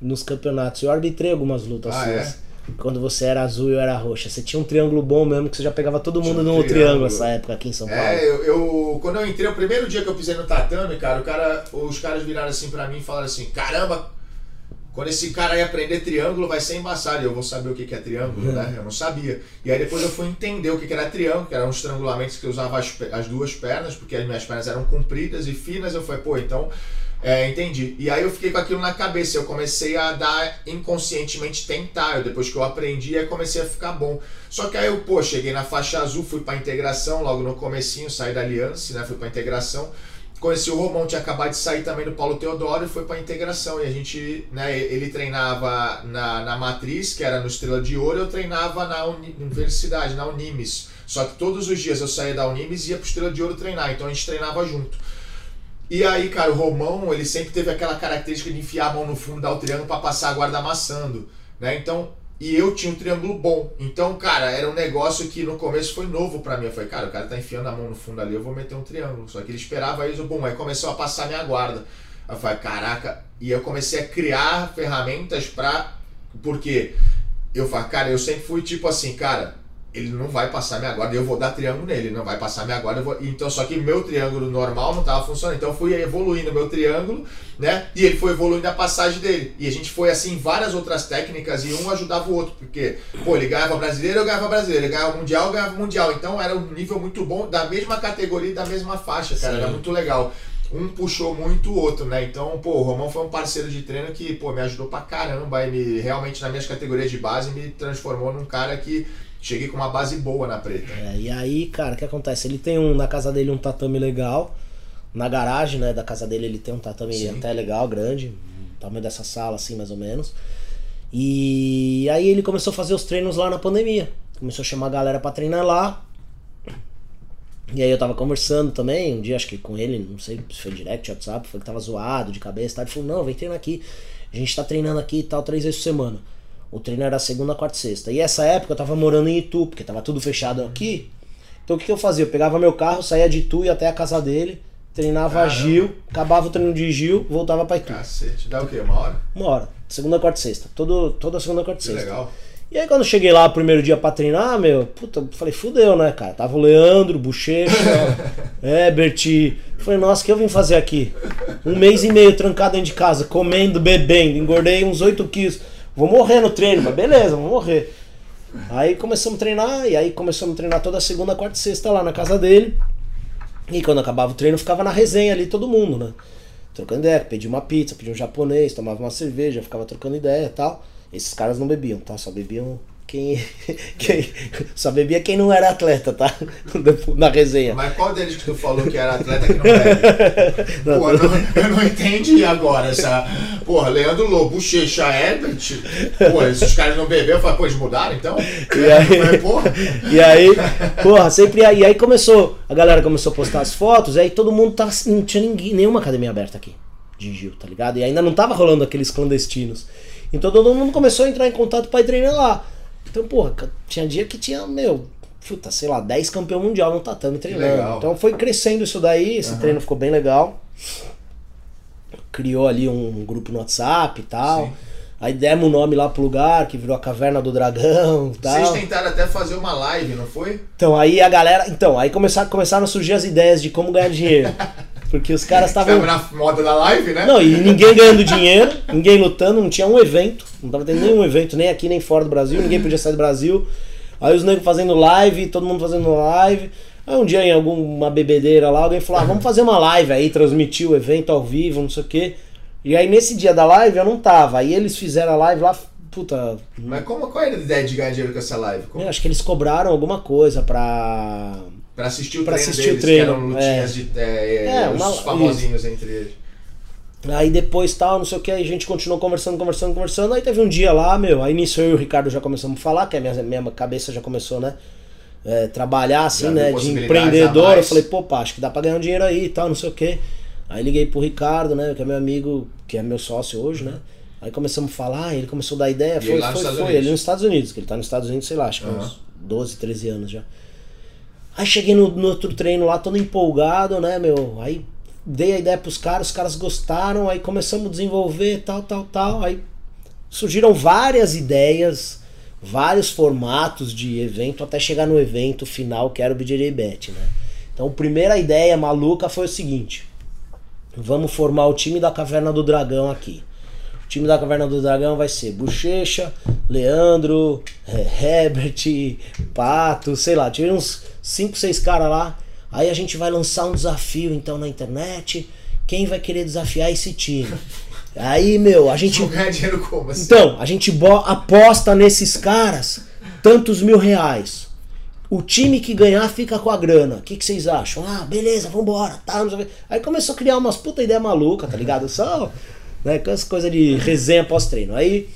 nos campeonatos. Eu arbitrei algumas lutas Ah, suas. Quando você era azul e eu era roxa. Você tinha um triângulo bom mesmo, que você já pegava todo mundo um no triângulo triângulo. nessa época aqui em São Paulo. É, eu, eu- quando eu entrei, o primeiro dia que eu pisei no tatame, cara, o cara, os caras viraram assim pra mim e falaram assim: caramba, quando esse cara aí aprender triângulo vai ser embaçado. E eu vou saber o que é triângulo, Uhum. né? Eu não sabia. E aí depois eu fui entender o que era triângulo, que eram os estrangulamentos que eu usava as, as duas pernas, porque as minhas pernas eram compridas e finas. Eu falei, pô, então. É, entendi. E aí eu fiquei com aquilo na cabeça. Eu comecei a dar inconscientemente tentar. Eu, depois que eu aprendi, aí comecei a ficar bom. Só que aí eu, pô, cheguei na faixa azul, fui pra integração, logo no comecinho, saí da aliança, né? Fui pra integração. Conheci o Romão, tinha acabado de sair também do Paulo Teodoro e foi pra integração. E a gente, né, ele treinava na, na Matriz, que era no Estrela de Ouro, eu treinava na uni- universidade, na Unimes. Só que todos os dias eu saía da Unimes e ia pro Estrela de Ouro treinar, então a gente treinava junto. E aí, cara, o Romão, ele sempre teve aquela característica de enfiar a mão no fundo, dar o para passar a guarda amassando, né? Então, e eu tinha um triângulo bom. Então, cara, era um negócio que no começo foi novo para mim. Eu falei, cara, o cara tá enfiando a mão no fundo ali, eu vou meter um triângulo. Só que ele esperava isso, bom, aí começou a passar minha guarda. Eu falei, caraca, e eu comecei a criar ferramentas pra. Porque eu falei, cara, eu sempre fui tipo assim, cara, ele não vai passar minha guarda, eu vou dar triângulo nele, ele não vai passar minha guarda, vou... então só que meu triângulo normal não estava funcionando, então eu fui evoluindo meu triângulo, né, e ele foi evoluindo a passagem dele, e a gente foi assim várias outras técnicas e um ajudava o outro, porque, pô, ele ganhava brasileiro, eu ganhava brasileiro, ele ganhava mundial, eu ganhava mundial, então era um nível muito bom, da mesma categoria, da mesma faixa, cara, Sim. era muito legal um puxou muito o outro, né? Então, pô, o Romão foi um parceiro de treino que, pô, me ajudou pra caramba e me, realmente nas minhas categorias de base me transformou num cara que cheguei com uma base boa na preta. É, e aí, cara, o que acontece? Ele tem um, na casa dele um tatame legal. Na garagem, né, da casa dele ele tem um tatame Sim. até legal, grande, tamanho dessa sala assim, mais ou menos. E aí ele começou a fazer os treinos lá na pandemia. Começou a chamar a galera para treinar lá. E aí eu tava conversando também, um dia acho que com ele, não sei se foi direct, WhatsApp, foi que tava zoado de cabeça, tá? Ele falou, não, vem treinar aqui. A gente tá treinando aqui e tal, três vezes por semana. O treino era segunda, quarta e sexta. E essa época eu tava morando em Itu, porque tava tudo fechado aqui. Então o que, que eu fazia? Eu pegava meu carro, saía de Itu, ia até a casa dele, treinava Caramba. Gil, acabava o treino de Gil, voltava pra Itu. Cacete, dá o quê? Uma hora? Uma hora. Segunda, quarta e sexta. Todo, toda segunda, quarta e sexta. legal. E aí quando eu cheguei lá o primeiro dia pra treinar, meu, puta, falei, fudeu, né, cara? Tava o Leandro, Bochecha, *laughs* Herbert. Falei, nossa, o que eu vim fazer aqui? Um mês e meio trancado dentro de casa, comendo, bebendo, engordei uns 8 quilos. Vou morrer no treino, mas beleza, vou morrer. Aí começamos a treinar, e aí começamos a treinar toda segunda, quarta e sexta lá na casa dele. E quando acabava o treino, ficava na resenha ali todo mundo, né? Trocando ideia, pedia uma pizza, pedia um japonês, tomava uma cerveja, ficava trocando ideia e tal. Esses caras não bebiam, tá? Só bebiam quem, *laughs* quem só bebia quem não era atleta, tá? *laughs* Na resenha. Mas qual deles que tu falou que era atleta que não bebe? *laughs* Não, Pô, tô... eu não entendi agora essa. Porra, Leandro Lobo, Bochecha, Herbert. Pô, esses caras não beberam, eu falei, pô, eles mudaram então? E aí, porra. E aí, porra, sempre. E aí começou, a galera começou a postar as fotos, aí todo mundo tá. Não tinha ninguém, nenhuma academia aberta aqui de Gil, tá ligado? E ainda não tava rolando aqueles clandestinos. Então todo mundo começou a entrar em contato para treinar lá. Então, porra, tinha dia que tinha, meu, puta, sei lá, 10 campeão mundial no tatame treinando. Então foi crescendo isso daí, esse uhum. treino ficou bem legal. Criou ali um grupo no WhatsApp e tal. Sim. Aí demos o nome lá pro lugar, que virou a Caverna do Dragão e tal. Vocês tentaram até fazer uma live, não foi? Então, aí a galera. Então, aí começaram, começaram a surgir as ideias de como ganhar dinheiro. *laughs* Porque os caras estavam. na moda da live, né? Não, e ninguém ganhando dinheiro, ninguém lutando, não tinha um evento. Não tava tendo nenhum evento, nem aqui nem fora do Brasil, ninguém podia sair do Brasil. Aí os negros fazendo live, todo mundo fazendo live. Aí um dia em alguma bebedeira lá, alguém falou: ah, vamos fazer uma live aí, transmitir o evento ao vivo, não sei o quê. E aí nesse dia da live eu não tava. Aí eles fizeram a live lá, puta. Mas como, qual era a ideia de ganhar dinheiro com essa live? Eu acho que eles cobraram alguma coisa pra Pra assistir o pra treino assistir deles, o treino, que eram lutinhas é. de, é, é, os uma, famosinhos isso. entre eles. Aí depois tal, não sei o que, aí a gente continuou conversando, conversando, conversando. Aí teve um dia lá, meu, aí nisso eu e o Ricardo já começamos a falar, que a minha, minha cabeça já começou, né? É, trabalhar assim, já né? De empreendedor. Eu falei, pô, pá, acho que dá pra ganhar um dinheiro aí e tal, não sei o que. Aí liguei pro Ricardo, né? Que é meu amigo, que é meu sócio hoje, né? Aí começamos a falar, ele começou a dar ideia, e foi, foi, foi. Ele nos Estados Unidos, que ele tá nos Estados Unidos, sei lá, acho que uhum. uns 12, 13 anos já. Aí cheguei no, no, outro treino lá, todo empolgado, né, meu? Aí dei a ideia pros caras, os caras gostaram, aí começamos a desenvolver, tal, tal, tal. Aí surgiram várias ideias, vários formatos de evento, até chegar no evento final, que era o BJJ Bet, né? Então, a primeira ideia maluca foi o seguinte: vamos formar o time da Caverna do Dragão aqui. O time da Caverna do Dragão vai ser Bochecha, Leandro, é, Herbert, Pato, sei lá, tive uns 5, 6 caras lá. Aí a gente vai lançar um desafio então na internet. Quem vai querer desafiar esse time? Aí, meu, a gente. ganhar dinheiro como assim? Então, a gente aposta nesses caras tantos mil reais. O time que ganhar fica com a grana. O que, que vocês acham? Ah, beleza, vambora. Tá, Aí começou a criar umas puta ideia maluca, tá ligado? Só, né, com essa coisa de resenha pós-treino. Aí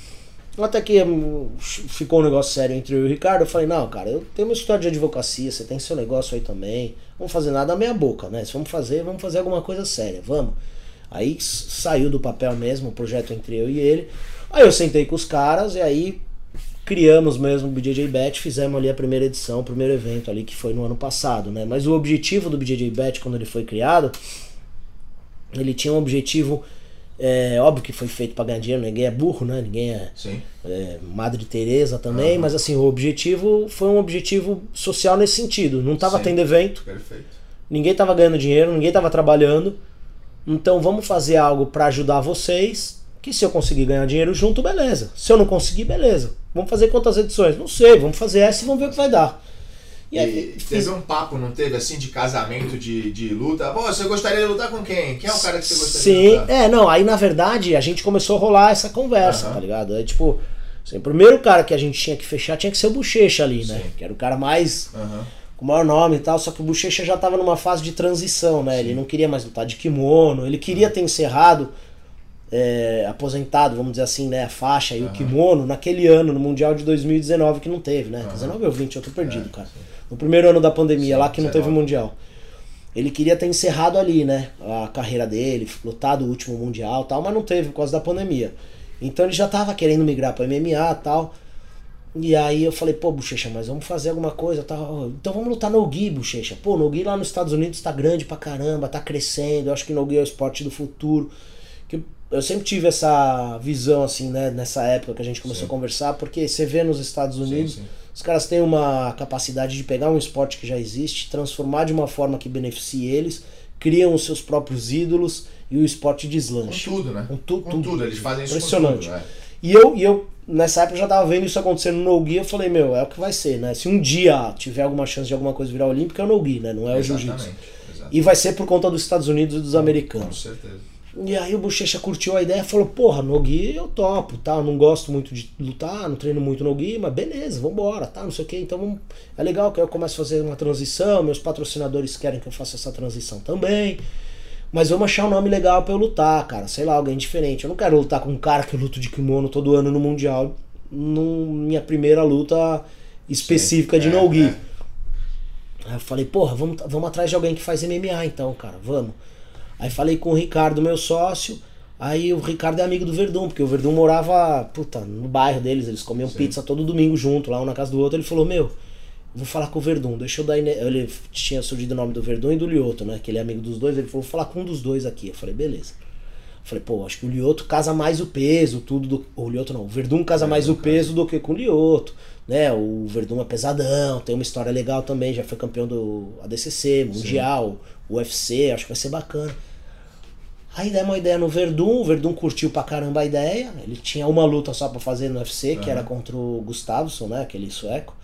Até que hum, ficou um negócio sério entre eu e o Ricardo. Eu falei, não, cara, eu tenho uma história de advocacia, você tem seu negócio aí também. Vamos fazer nada meia boca, né? Se vamos fazer, vamos fazer alguma coisa séria, vamos. Aí saiu do papel mesmo o projeto entre eu e ele. Aí eu sentei com os caras e aí criamos mesmo o BJJ Bet, fizemos ali a primeira edição, o primeiro evento ali que foi no ano passado, né? Mas o objetivo do BJJ Bet quando ele foi criado, ele tinha um objetivo é óbvio que foi feito para ganhar dinheiro, ninguém é burro, né? Ninguém é, é Madre Teresa também, uhum. mas assim, o objetivo foi um objetivo social nesse sentido. Não tava Sim. tendo evento. Perfeito. Ninguém tava ganhando dinheiro, ninguém tava trabalhando. Então vamos fazer algo para ajudar vocês, que se eu conseguir ganhar dinheiro junto, beleza. Se eu não conseguir, beleza. Vamos fazer quantas edições? Não sei, vamos fazer essa e vamos ver o que vai dar. E, e teve um papo, não teve assim, de casamento, de, de luta? Pô, você gostaria de lutar com quem? Quem é o cara que você gostaria Sim, de lutar? Sim, é, não, aí na verdade a gente começou a rolar essa conversa, uhum. tá ligado? É tipo, assim, o primeiro cara que a gente tinha que fechar tinha que ser o Bochecha ali, né? Sim. Que era o cara mais. Uhum. Com o maior nome e tal, só que o Bochecha já tava numa fase de transição, né? Sim. Ele não queria mais lutar de kimono, ele queria ter encerrado é, aposentado, vamos dizer assim, né, a faixa e uhum. o kimono naquele ano, no Mundial de 2019, que não teve, né? Uhum. 19 ou 20, eu tô perdido, é, cara. Sim. No primeiro ano da pandemia, sim, lá que não 19. teve Mundial. Ele queria ter encerrado ali, né, a carreira dele, lutado o último Mundial tal, mas não teve por causa da pandemia. Então ele já tava querendo migrar para MMA tal. E aí eu falei, pô, Bochecha, mas vamos fazer alguma coisa, tal. Então vamos lutar no Gui, Bochecha. Pô, no Gui lá nos Estados Unidos tá grande pra caramba, tá crescendo. Eu acho que no Gui é o esporte do futuro. Que eu sempre tive essa visão, assim, né, nessa época que a gente começou sim. a conversar, porque você vê nos Estados Unidos, sim, sim. Os caras têm uma capacidade de pegar um esporte que já existe, transformar de uma forma que beneficie eles, criam os seus próprios ídolos e o esporte deslanche. Com tudo, né? Com, tu, com tudo. tudo, eles fazem isso Impressionante. Tudo, é. E eu, e eu, nessa época, eu já tava vendo isso acontecendo no No-Gi, eu falei, meu, é o que vai ser, né? Se um dia tiver alguma chance de alguma coisa virar olímpica, é o No-Gi, né? Não é o Jiu-Jitsu. E vai ser por conta dos Estados Unidos e dos americanos. Com certeza. E aí o Bochecha curtiu a ideia e falou, porra, no Gui eu topo, tá? Eu não gosto muito de lutar, não treino muito no Gui, mas beleza, vambora, tá? Não sei o que. Então vamos... é legal que eu comece a fazer uma transição, meus patrocinadores querem que eu faça essa transição também. Mas vamos achar um nome legal para eu lutar, cara. Sei lá, alguém diferente. Eu não quero lutar com um cara que eu luto de kimono todo ano no Mundial. No, minha primeira luta específica Sim, de é, no-gi. É. Aí eu falei, porra, vamos, vamos atrás de alguém que faz MMA então, cara, vamos. Aí falei com o Ricardo, meu sócio. Aí o Ricardo é amigo do Verdun, porque o Verdun morava, puta, no bairro deles, eles comiam Sim. pizza todo domingo junto, lá um na casa do outro. Ele falou: Meu, vou falar com o Verdun, deixa eu dar. Ele tinha surgido o nome do Verdun e do Lioto, né? Que ele é amigo dos dois. Ele falou: Vou falar com um dos dois aqui. Eu falei: Beleza. Eu falei: Pô, acho que o Lioto casa mais o peso, tudo. Do... O Lioto não, o Verdun casa mais o peso do que com o Lioto. Né, o Verdun é pesadão, tem uma história legal também, já foi campeão do ADCC, Mundial, Sim. UFC, acho que vai ser bacana. Aí demos uma ideia no Verdun, o Verdun curtiu pra caramba a ideia. Ele tinha uma luta só pra fazer no UFC, uhum. que era contra o Gustavsson, né? Aquele sueco.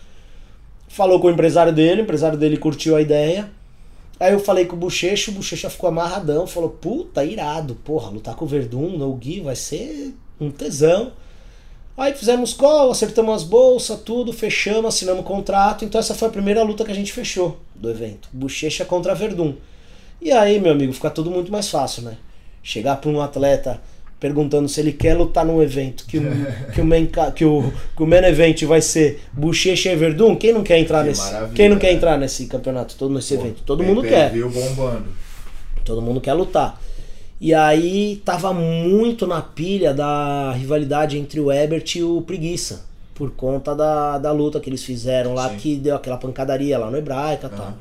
Falou com o empresário dele, o empresário dele curtiu a ideia. Aí eu falei com o Bochecha, o Bochecha ficou amarradão, falou, puta, irado, porra, lutar com o Verdun no Gui vai ser um tesão. Aí fizemos call, acertamos as bolsas, tudo, fechamos, assinamos o contrato. Então essa foi a primeira luta que a gente fechou do evento. Bochecha contra Verdun. E aí, meu amigo, fica tudo muito mais fácil, né? chegar para um atleta perguntando se ele quer lutar num evento que o, que o, main, que o, que o main event vai ser Bochecha e Verdun, quem não quer entrar que nesse quem não quer é. entrar nesse campeonato, todo nesse Pô, evento? Todo mundo quer. Viu bombando. Todo mundo quer lutar. E aí tava muito na pilha da rivalidade entre o Ebert e o Preguiça, por conta da, da luta que eles fizeram lá, Sim. que deu aquela pancadaria lá no Hebraica e uhum. tal.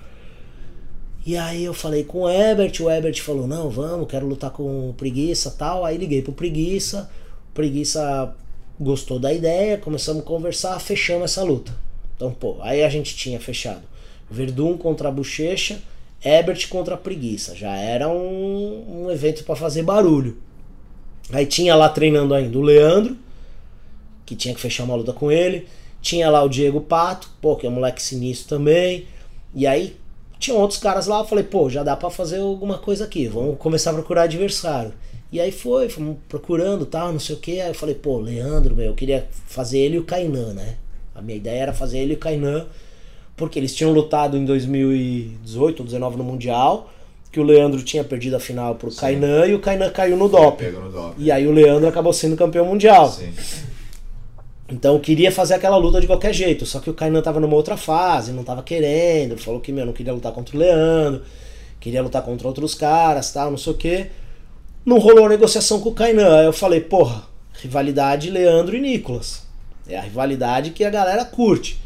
E aí eu falei com o Ebert, o Ebert falou, não, vamos, quero lutar com Preguiça tal. Aí liguei pro Preguiça, Preguiça gostou da ideia, começamos a conversar, fechamos essa luta. Então, pô, aí a gente tinha fechado Verdun contra a Bochecha, Ebert contra a Preguiça. Já era um, um evento para fazer barulho. Aí tinha lá treinando ainda o Leandro, que tinha que fechar uma luta com ele. Tinha lá o Diego Pato, pô, que é um moleque sinistro também. E aí tinha outros caras lá, eu falei, pô, já dá para fazer alguma coisa aqui, vamos começar a procurar adversário. E aí foi, fomos procurando tal, não sei o que. Aí eu falei, pô, Leandro, meu, eu queria fazer ele e o Kainan, né? A minha ideia era fazer ele e o Kainan, porque eles tinham lutado em 2018 ou 2019 no Mundial, que o Leandro tinha perdido a final pro Sim. Kainan e o Kainan caiu no doping. no doping. E aí o Leandro acabou sendo campeão mundial. Sim. Então queria fazer aquela luta de qualquer jeito, só que o Kainan tava numa outra fase, não tava querendo, falou que meu, não queria lutar contra o Leandro, queria lutar contra outros caras, tal, não sei o que. Não rolou a negociação com o Kainan. Aí eu falei, porra, rivalidade Leandro e Nicolas. É a rivalidade que a galera curte.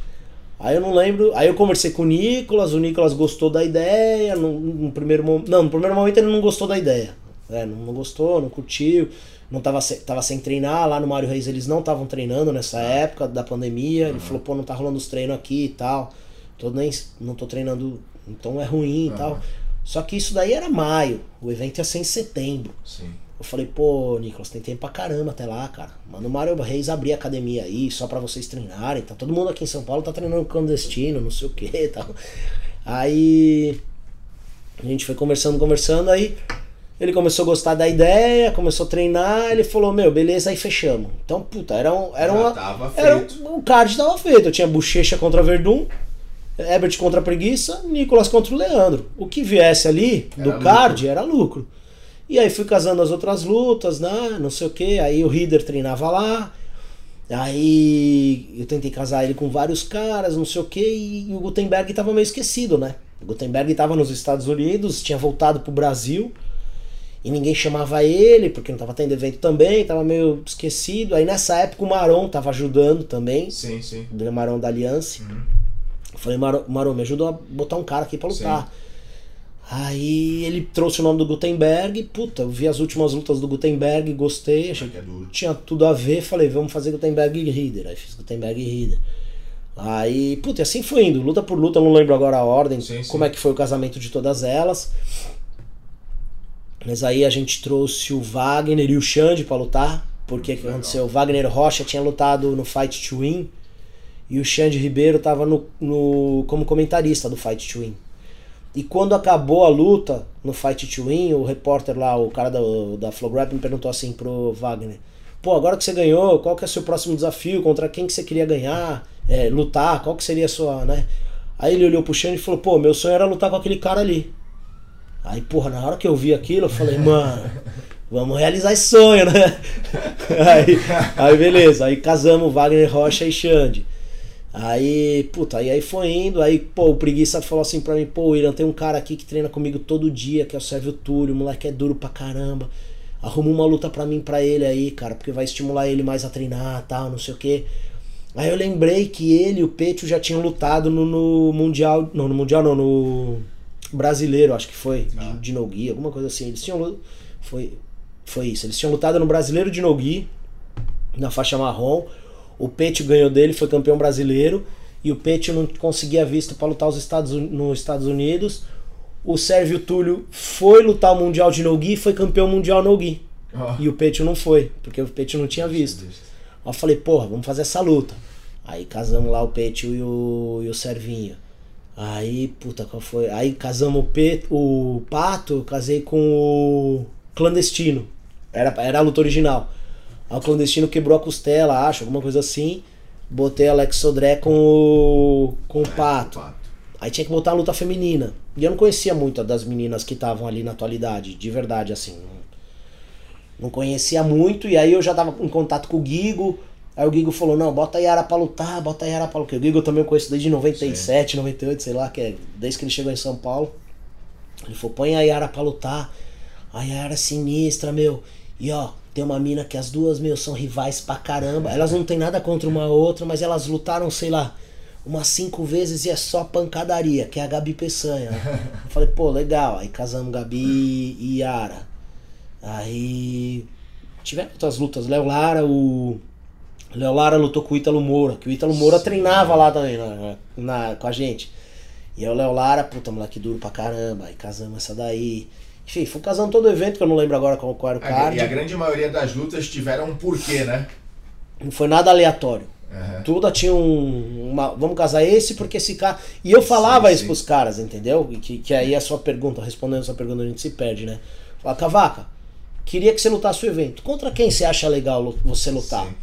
Aí eu não lembro. Aí eu conversei com o Nicolas, o Nicolas gostou da ideia. No, no primeiro momento. Não, no primeiro momento ele não gostou da ideia. É, não gostou, não curtiu. Não tava, se, tava sem treinar. Lá no Mário Reis eles não estavam treinando nessa época da pandemia. Ele uhum. falou, pô, não tá rolando os treinos aqui e tal. Tô nem, não tô treinando, então é ruim e uhum. tal. Só que isso daí era maio. O evento ia ser em setembro. Sim. Eu falei, pô, Nicolas, tem tempo pra caramba até lá, cara. Mano, o Mário Reis abrir a academia aí, só pra vocês treinarem. Tá todo mundo aqui em São Paulo tá treinando clandestino, não sei o que e tal. Aí a gente foi conversando, conversando, aí ele começou a gostar da ideia, começou a treinar, ele falou, meu, beleza, aí fechamos. Então, puta, era um. Era uma, tava era feito. um, o card tava feito. Eu tinha bochecha contra Verdun, Ebert contra a preguiça, Nicolas contra o Leandro. O que viesse ali do era card lucro. era lucro. E aí fui casando as outras lutas, né? Não sei o que. Aí o Rider treinava lá. Aí eu tentei casar ele com vários caras, não sei o que. E o Gutenberg tava meio esquecido, né? O Gutenberg tava nos Estados Unidos, tinha voltado pro Brasil. E ninguém chamava ele, porque não tava tendo evento também, tava meio esquecido. Aí nessa época o Maron tava ajudando também. Sim, sim. O Maron da Aliança. Uhum. Eu falei, Maron, Maron, me ajuda a botar um cara aqui pra lutar. Sim. Aí ele trouxe o nome do Gutenberg, puta, eu vi as últimas lutas do Gutenberg, gostei, achei que é tinha tudo a ver, falei, vamos fazer Gutenberg e Reader. Aí fiz Gutenberg e Reader. Aí, puta, e assim foi indo, luta por luta, não lembro agora a ordem, sim, como sim. é que foi o casamento de todas elas. Mas aí a gente trouxe o Wagner e o Xande pra lutar, porque que aconteceu? O Wagner Rocha tinha lutado no Fight to Win e o Xande Ribeiro tava no, no, como comentarista do Fight to Win. E quando acabou a luta no Fight to Win, o repórter lá, o cara da, da Flow me perguntou assim pro Wagner: Pô, agora que você ganhou, qual que é o seu próximo desafio? Contra quem que você queria ganhar? É, lutar? Qual que seria a sua, né? Aí ele olhou pro Xande e falou: Pô, meu sonho era lutar com aquele cara ali. Aí, porra, na hora que eu vi aquilo, eu falei: Mano, vamos realizar esse sonho, né? *laughs* aí, aí beleza, aí casamos Wagner Rocha e Xande. Aí, puta, aí, aí foi indo, aí, pô, o preguiça falou assim pra mim, pô, Irã, tem um cara aqui que treina comigo todo dia, que é o Sérgio Túlio, o moleque é duro pra caramba. Arruma uma luta pra mim, pra ele aí, cara, porque vai estimular ele mais a treinar tal, não sei o que. Aí eu lembrei que ele e o Petio já tinham lutado no, no Mundial. Não, no Mundial não, no Brasileiro, acho que foi, ah. de, de Nogi, alguma coisa assim. Eles tinham. Foi, foi isso. Eles tinham lutado no Brasileiro de Nogi, na faixa marrom. O Petio ganhou dele, foi campeão brasileiro. E o Petio não conseguia visto para lutar os Estados, nos Estados Unidos. O Sérgio Túlio foi lutar o Mundial de Nogi e foi campeão mundial Nogi. Oh. E o Petio não foi, porque o Petio não tinha visto. Aí eu falei, porra, vamos fazer essa luta. Aí casamos lá o Petio e o, e o Servinho. Aí, puta, qual foi? Aí casamos o, Pet, o Pato, casei com o Clandestino. Era, era a luta original. Aí o clandestino quebrou a costela, acho, alguma coisa assim. Botei Alex Sodré com o, com o pato. Aí tinha que botar a luta feminina. E eu não conhecia muito das meninas que estavam ali na atualidade, de verdade, assim. Não conhecia muito, e aí eu já tava em contato com o Guigo. Aí o Guigo falou: Não, bota a Yara pra lutar, bota a Yara pra lutar. O Guigo eu também conheço desde 97, Sim. 98, sei lá, que é desde que ele chegou em São Paulo. Ele falou: Põe a Yara pra lutar. A Yara é sinistra, meu. E ó, tem uma mina que as duas, meu, são rivais pra caramba. Elas não tem nada contra uma outra, mas elas lutaram, sei lá, umas cinco vezes e é só pancadaria, que é a Gabi Peçanha. Eu falei, pô, legal. Aí casamos Gabi e Yara. Aí tiveram outras lutas. Léo Lara, o. Léo Lara lutou com o Ítalo Moura, que o Ítalo Moura Sim. treinava lá também na, na, com a gente. E aí o Léo Lara, puta, moleque duro pra caramba. Aí casamos essa daí. Enfim, fui casando todo o evento, que eu não lembro agora qual, qual era o card. E a grande maioria das lutas tiveram um porquê, né? Não foi nada aleatório. Uhum. Tudo tinha um. Uma, vamos casar esse porque esse cara. E eu falava sim, isso sim. pros caras, entendeu? Que, que aí a sua pergunta, respondendo a sua pergunta, a gente se perde, né? Fala, Cavaca, queria que você lutasse o evento. Contra quem você acha legal você lutar? Sim.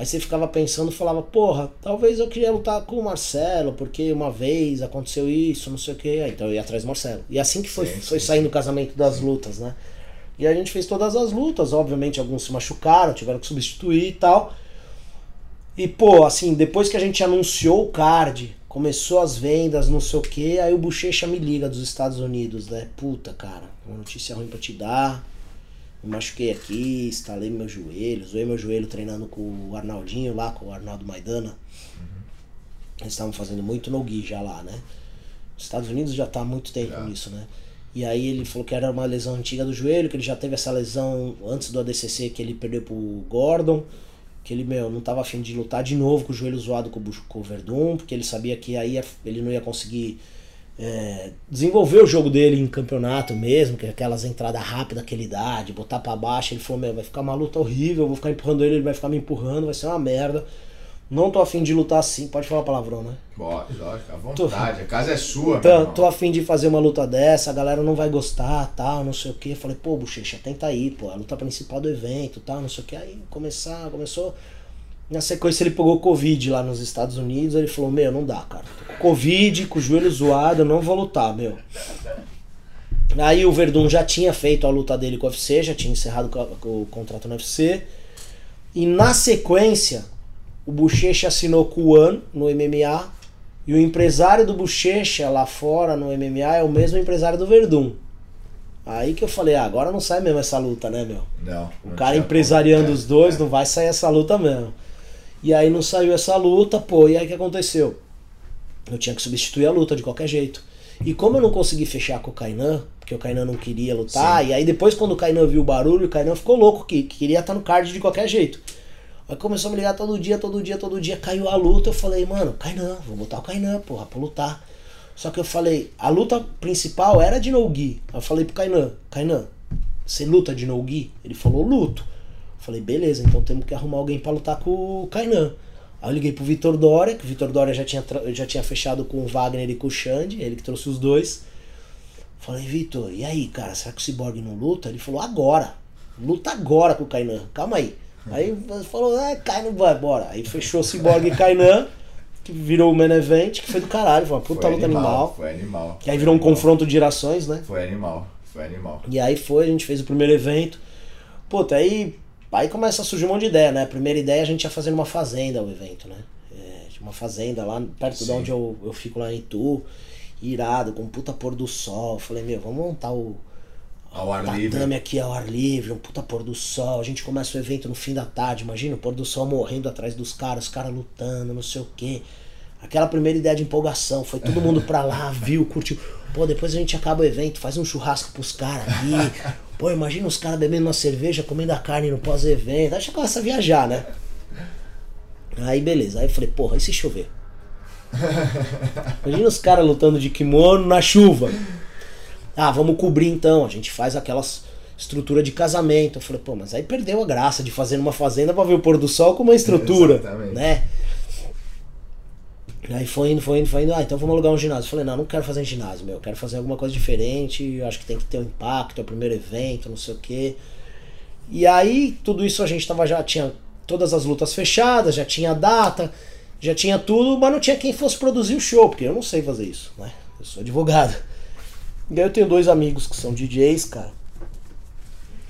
Aí você ficava pensando, falava, porra, talvez eu queria lutar com o Marcelo, porque uma vez aconteceu isso, não sei o que. Então eu ia atrás do Marcelo. E assim que foi, sim, foi sim, saindo o casamento das sim. lutas, né? E a gente fez todas as lutas, obviamente alguns se machucaram, tiveram que substituir e tal. E, pô, assim, depois que a gente anunciou o card, começou as vendas, não sei o que, aí o Bochecha me liga dos Estados Unidos, né? Puta, cara, uma notícia ruim pra te dar. Me machuquei aqui, estalei meus joelhos, zoei meu joelho treinando com o Arnaldinho lá, com o Arnaldo Maidana. Eles estavam fazendo muito no Gui já lá, né? Os Estados Unidos já tá há muito tempo Já. nisso, né? E aí ele falou que era uma lesão antiga do joelho, que ele já teve essa lesão antes do ADCC que ele perdeu pro Gordon, que ele, meu, não tava afim de lutar de novo com o joelho zoado com o, com o Verdun, porque ele sabia que aí ele não ia conseguir é, desenvolver o jogo dele em campeonato mesmo, que é aquelas entradas rápidas que ele dá, de botar pra baixo, ele falou, meu, vai ficar uma luta horrível, eu vou ficar empurrando ele, ele vai ficar me empurrando, vai ser uma merda. Não tô afim de lutar assim, pode falar palavrão, né? Pode, lógico, à vontade. A casa é sua, Tô, irmão. tô afim de fazer uma luta dessa, a galera não vai gostar, tal, não sei o que. Falei, pô, bochecha, tenta aí, pô, a luta principal do evento, tal, não sei o que. Aí começar, começou. Na sequência ele pegou Covid lá nos Estados Unidos, ele falou, meu, não dá, cara. Tô com Covid, com o joelho zoado, eu não vou lutar, meu. Aí o Verdun já tinha feito a luta dele com o UFC, já tinha encerrado o contrato no UFC. E na sequência, o Bochecha assinou com o One no MMA. E o empresário do Bochecha lá fora no MMA é o mesmo empresário do Verdun. Aí que eu falei, ah, agora não sai mesmo essa luta, né, meu? Não. O não cara empresariando como. os dois, É. não vai sair essa luta mesmo. E aí não saiu essa luta, pô, e aí o que aconteceu? Eu tinha que substituir a luta de qualquer jeito. E como eu não consegui fechar com o Kainan, porque o Kainan não queria lutar, e aí depois quando o Kainan viu o barulho, o Kainan ficou louco, que, que queria estar no card de qualquer jeito. Aí começou a me ligar todo dia, todo dia, todo dia, caiu a luta, eu falei, mano, Kainan, vou botar o Kainan, porra, pra lutar. Só que eu falei, a luta principal era de no-gi. Aí eu falei pro Kainan, Kainan, você luta de no-gi? Ele falou, luto. Falei, beleza, então temos que arrumar alguém pra lutar com o Kainan. Aí eu liguei pro Vitor Dória, que o Vitor Dória já tinha, já tinha fechado com o Wagner e com o Xande, ele que trouxe os dois. Falei, Vitor, e aí, cara, será que o Cyborg não luta? Ele falou, agora. Luta agora com o Kainan, calma aí. Aí falou, ah, Kainan vai, bora. Aí fechou o Cyborg e Kainan, que virou o main event, que foi do caralho, foi uma puta Foi luta animal. Foi animal. Que aí virou um animal. confronto de gerações, né? Foi animal. Foi animal. E aí foi, a gente fez o primeiro evento. Puta, aí, aí começa a surgir um monte de ideia, né? A primeira ideia a gente ia fazer numa fazenda o evento, né? É, uma fazenda lá perto de Sim. onde eu, eu fico lá em Itu, irado, com um puta pôr do sol. Eu falei, meu, vamos montar o Ao ar tatame livre. aqui ao ar livre, um puta pôr do sol. A gente começa o evento no fim da tarde, imagina o pôr do sol morrendo atrás dos caras, os caras lutando, não sei o quê. Aquela primeira ideia de empolgação, foi todo mundo pra lá, *laughs* viu, curtiu. Pô, depois a gente acaba o evento, faz um churrasco pros caras aqui. Pô, imagina os caras bebendo uma cerveja, comendo a carne no pós-evento. Aí já começa a viajar, né? Aí beleza, aí eu falei, porra, e se chover? *laughs* Imagina os caras lutando de kimono na chuva. Ah, vamos cobrir então. A gente faz aquelas estrutura de casamento. Eu falei, pô, mas aí perdeu a graça de fazer numa fazenda pra ver o pôr do sol com uma estrutura, Exatamente. né? Aí foi indo, foi indo, foi indo. Ah, então vamos alugar um ginásio. Eu falei, não, não quero fazer em ginásio, meu. Eu quero fazer alguma coisa diferente. Eu acho que tem que ter um impacto, é o primeiro evento, não sei o quê. E aí, tudo isso a gente tava já tinha todas as lutas fechadas, já tinha data, já tinha tudo, mas não tinha quem fosse produzir o show, porque eu não sei fazer isso, né? Eu sou advogado. E aí eu tenho dois amigos que são DJs, cara,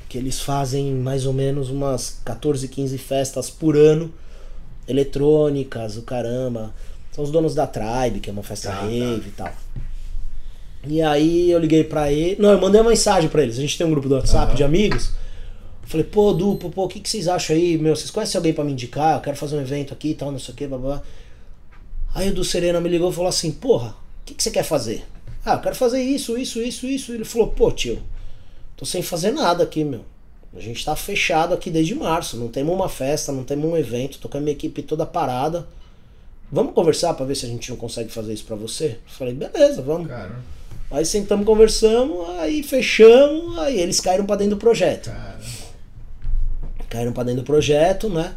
que eles fazem mais ou menos umas 14, 15 festas por ano, eletrônicas, o caramba. São os donos da Tribe, que é uma festa Tá, tá. rave e tal. E aí eu liguei pra ele. Não, eu mandei uma mensagem pra eles. A gente tem um grupo do WhatsApp Aham. de amigos. Falei, pô, duplo, pô, o que, que vocês acham aí? Meu, vocês conhecem alguém pra me indicar? Eu quero fazer um evento aqui e tal, não sei o que, blá blá. blá. Aí o do Serena me ligou e falou assim, porra, o que, que você quer fazer? Ah, eu quero fazer isso, isso, isso, isso. Ele falou, pô, tio, tô sem fazer nada aqui, meu. A gente tá fechado aqui desde março, não temos uma festa, não temos um evento, tô com a minha equipe toda parada. Vamos conversar pra ver se a gente não consegue fazer isso pra você? Eu falei, beleza, vamos. Cara, Aí sentamos, conversamos, aí fechamos, aí eles caíram pra dentro do projeto. cara. Caíram pra dentro do projeto, né?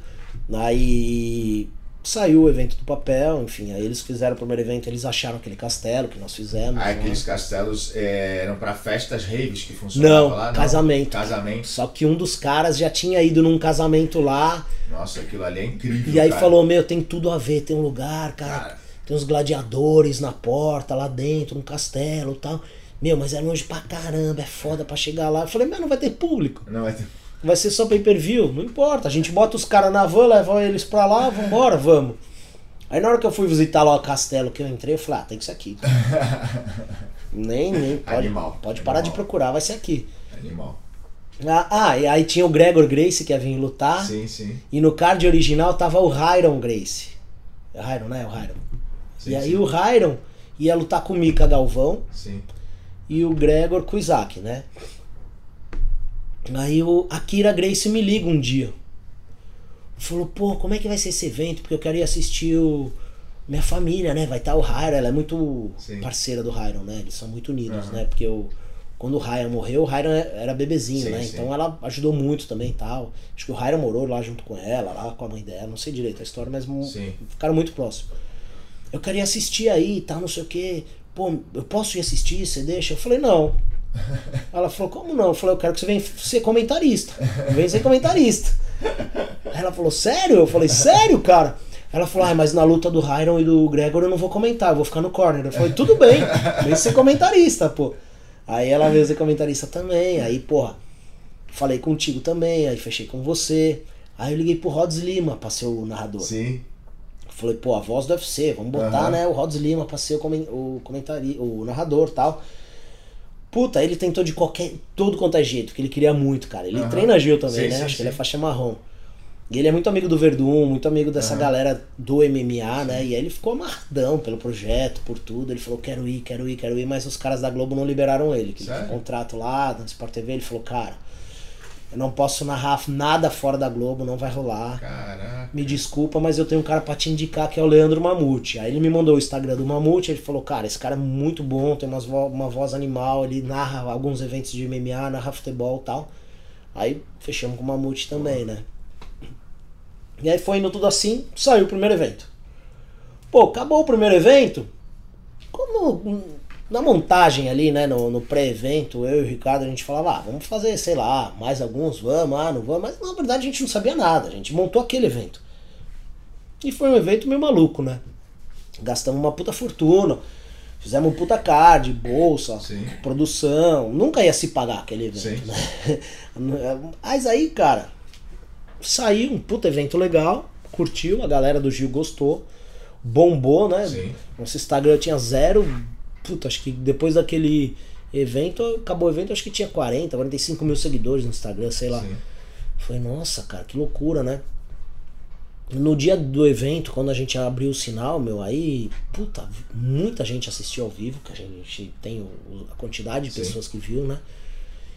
Aí saiu o evento do papel, enfim, aí eles fizeram o primeiro evento, eles acharam aquele castelo que nós fizemos. Ah, né? aqueles castelos é, eram pra festas raves que funcionavam Não, lá? casamento. Casamento. Só que um dos caras já tinha ido num casamento lá, Nossa, aquilo ali é incrível. e aí cara. falou, meu, tem tudo a ver, tem um lugar, cara, Cara. tem uns gladiadores na porta, lá dentro, um castelo e tal. Meu, mas é longe pra caramba, é foda pra chegar lá. Eu falei, mas não vai ter público. Não, é... vai ser só pay per view? Não importa, a gente bota os caras na van, leva eles pra lá, vambora, vamos. Aí na hora que eu fui visitar lá o castelo que eu entrei, eu falei, ah, tem que ser aqui. *laughs* nem, nem, pode, Animal, pode parar animal. de procurar, vai ser aqui. Animal. Ah, ah, e aí tinha o Gregor Grace que ia vir lutar. Sim, sim. E no card original tava o Hyron Grace. É o Hyron, né? O Hyron. sim e aí sim. o Hyron ia lutar com o Mika Galvão Sim. e o Gregor com o Isaac, né? Aí o Akira Grace me liga um dia. Falou, pô, como é que vai ser esse evento? Porque eu quero ir assistir o. Minha família, né? Vai estar o Hyron, ela é muito Sim. parceira do Hyron, né? Eles são muito unidos, Aham. né? Porque o, quando o Hyron morreu, o Hyron era bebezinho, Sim, né? sim. Então ela ajudou muito também e tal. Acho que o Hyron morou lá junto com ela, lá com a mãe dela, não sei direito a história, mas Sim. ficaram muito próximos. Eu queria assistir aí e tal, não sei o que. Pô, eu posso ir assistir? Você deixa? Eu falei, não. Ela falou, como não? Eu falei, eu quero que você venha ser comentarista. Vem ser comentarista. Aí ela falou, sério? Eu falei, sério, cara? Ela falou, ah, mas na luta do Hyron e do Gregor eu não vou comentar, eu vou ficar no corner. Eu falei, tudo bem, vem ser comentarista, pô. Aí ela veio ser comentarista também, aí, porra, falei contigo também, aí fechei com você. Aí eu liguei pro Rods Lima pra ser o narrador. Sim. Falei, pô, a voz do UFC, vamos botar, Aham. né, o Rods Lima pra ser o, comen o comentari o narrador tal. Puta, ele tentou de qualquer. todo quanto é jeito, porque ele queria muito, cara. Ele Aham. treina Gil também, Sim, né? sim, Acho que sim. ele é faixa marrom. E ele é muito amigo do Verdun, muito amigo dessa Aham. galera do MMA, né? E aí ele ficou amarradão pelo projeto, por tudo. Ele falou, quero ir, quero ir, quero ir, mas os caras da Globo não liberaram ele. Que ele tinha contrato lá, na Sport TV, ele falou, cara, eu não posso narrar nada fora da Globo, não vai rolar. Caraca. Me desculpa, mas eu tenho um cara pra te indicar que é o Leandro Mamute. Aí ele me mandou o Instagram do Mamute, ele falou, cara, esse cara é muito bom, tem umas vo- uma voz animal, ele narra alguns eventos de MMA, narra futebol e tal. Aí fechamos com o Mamute também, né? E aí foi indo tudo assim, saiu o primeiro evento. Pô, acabou o primeiro evento, como na montagem ali, né, no, no pré-evento, eu e o Ricardo, a gente falava, ah, vamos fazer, sei lá, mais alguns, vamos, ah, não vamos, mas na verdade a gente não sabia nada, a gente montou aquele evento. E foi um evento meio maluco, né? Gastamos uma puta fortuna, fizemos um puta card, bolsa, Sim. produção, nunca ia se pagar aquele evento, né? *laughs* Mas aí, cara, saiu um puta evento legal, curtiu, a galera do Gil gostou, bombou, né? Sim. Nosso Instagram tinha zero. Puta, acho que depois daquele evento, acabou o evento, acho que tinha 40, 45 mil seguidores no Instagram, sei lá. Sim. Falei, nossa, cara, que loucura, né? No dia do evento, quando a gente abriu o sinal, meu, aí, puta, muita gente assistiu ao vivo, que a gente tem a quantidade de Sim. pessoas que viu, né?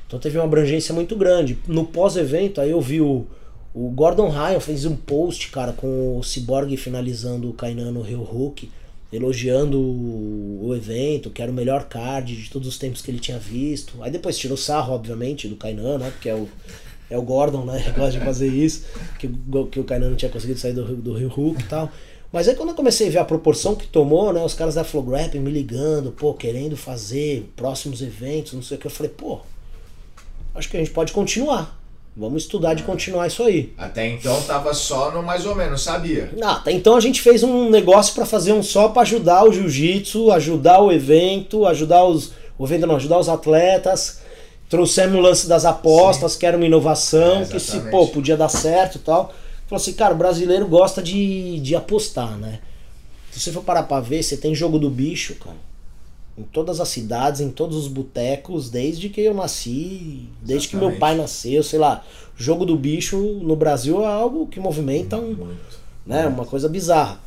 Então teve uma abrangência muito grande. No pós-evento, aí eu vi o, o Gordon Ryan fez um post, cara, com o Cyborg finalizando o Kainan no Rio Hulk, elogiando o, evento, que era o melhor card de todos os tempos que ele tinha visto. Aí depois tirou sarro, obviamente, do Kainan, né? Porque é o, é o Gordon, né? Que *laughs* gosta de fazer isso, que, que o Kainan não tinha conseguido sair do, do Rio Hulk e tal. Mas aí quando eu comecei a ver a proporção que tomou, né? Os caras da Flowgrap me ligando, pô, querendo fazer próximos eventos, não sei o que. Eu falei, pô, acho que a gente pode continuar. Vamos estudar de continuar isso aí. Até então tava só no mais ou menos, sabia? Ah, até então a gente fez um negócio pra fazer um só pra ajudar o jiu-jitsu, ajudar o evento, ajudar os. O evento não, ajudar os atletas. Trouxemos o lance das apostas, que era uma inovação, É, que se, pô, podia dar certo e tal. Falou assim, cara, o brasileiro gosta de, de apostar, né? Se você for parar pra ver, você tem jogo do bicho, cara. Em todas as cidades, em todos os botecos, desde que eu nasci, desde que meu Exatamente. pai nasceu, sei lá. Jogo do bicho no Brasil é algo que movimenta um, Muito. né? Uma coisa bizarra.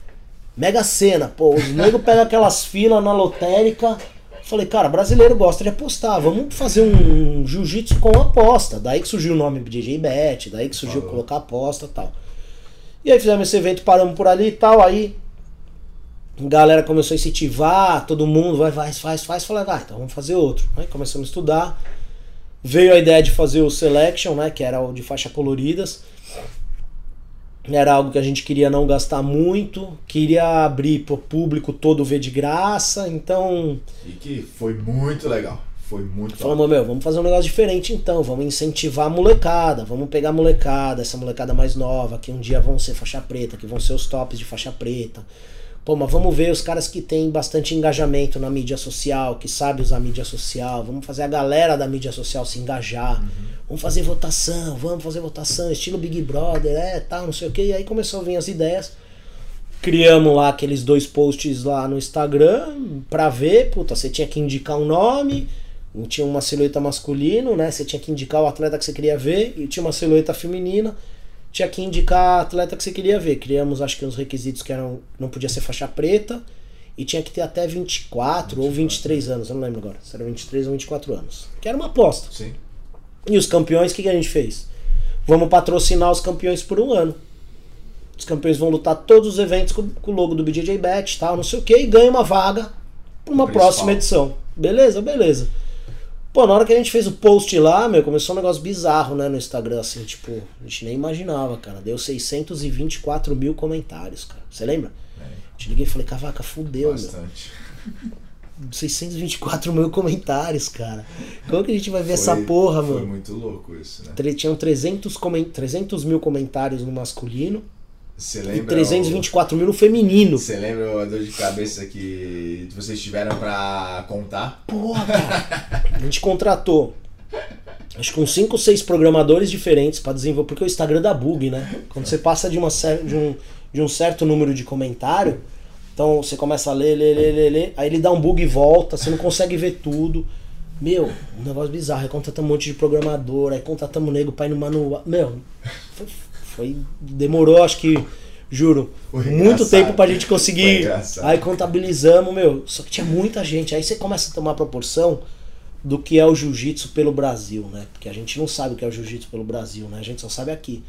Mega Sena, pô, os negros pegam aquelas filas na lotérica. Falei, cara, brasileiro gosta de apostar, vamos fazer um jiu-jitsu com aposta. Daí que surgiu o nome DJ Bet, daí que surgiu Falou. colocar aposta e tal. E aí fizemos esse evento, paramos por ali e tal, aí galera começou a incentivar, todo mundo vai, vai, faz, faz. Falei, vai, então vamos fazer outro. Aí começamos a estudar. Veio a ideia de fazer o Selection, né? Que era o de faixa coloridas. Era algo que a gente queria não gastar muito, queria abrir pro público todo ver de graça, então E que foi muito legal. Foi muito falamos, meu, vamos fazer um negócio diferente então, vamos incentivar a molecada, vamos pegar a molecada, essa molecada mais nova, que um dia vão ser faixa preta, que vão ser os tops de faixa preta. Pô, mas vamos ver os caras que têm bastante engajamento na mídia social, que sabem usar mídia social. Vamos fazer a galera da mídia social se engajar. Uhum. Vamos fazer votação, vamos fazer votação, estilo Big Brother, é, tal, não sei o que. E aí começou a vir as ideias. Criamos lá aqueles dois posts lá no Instagram pra ver, puta, você tinha que indicar um nome, tinha uma silhueta masculino, né? Você tinha que indicar o atleta que você queria ver, e tinha uma silhueta feminina tinha que indicar a atleta que você queria ver. Criamos, acho que, uns requisitos que eram. Não podia ser faixa preta e tinha que ter até 24, 24 ou 23 anos, eu não lembro agora. Se era 23 ou 24 anos. Que era uma aposta. Sim. E os campeões, o que, que a gente fez? Vamos patrocinar os campeões por um ano. Os campeões vão lutar todos os eventos com, com o logo do BJJ Bet, tal, não sei o que, e ganha uma vaga para uma próxima edição. Beleza? Beleza. Pô, na hora que a gente fez o post lá, meu, começou um negócio bizarro, né, no Instagram, assim, tipo, a gente nem imaginava, cara. Deu 624 mil comentários, cara. Você lembra? É. Te liguei e falei, cavaca, fudeu, Bastante. *laughs* meu. 624 mil comentários, cara. Como que a gente vai ver foi, essa porra, mano? Foi muito louco isso, né? Tinham 300, 300 mil comentários no masculino você lembra? E 324 o... mil no feminino. Você lembra a dor de cabeça que vocês tiveram pra contar? Porra, cara. a gente contratou. Acho que uns 5 ou 6 programadores diferentes para desenvolver. Porque o Instagram dá bug, né? Quando você passa de, uma, de, um, de um certo número de comentário, então você começa a ler, ler, ler, ler, ler, aí ele dá um bug e volta, você não consegue ver tudo. Meu, um negócio bizarro. Aí contratamos um monte de programador, aí contratamos um nego pra ir no manual. Meu, foi foi demorou, acho que juro, muito tempo pra gente conseguir. Aí contabilizamos, meu, só que tinha muita gente. Aí você começa a tomar proporção do que é o jiu-jitsu pelo Brasil, né? Porque a gente não sabe o que é o jiu-jitsu pelo Brasil, né? A gente só sabe aqui.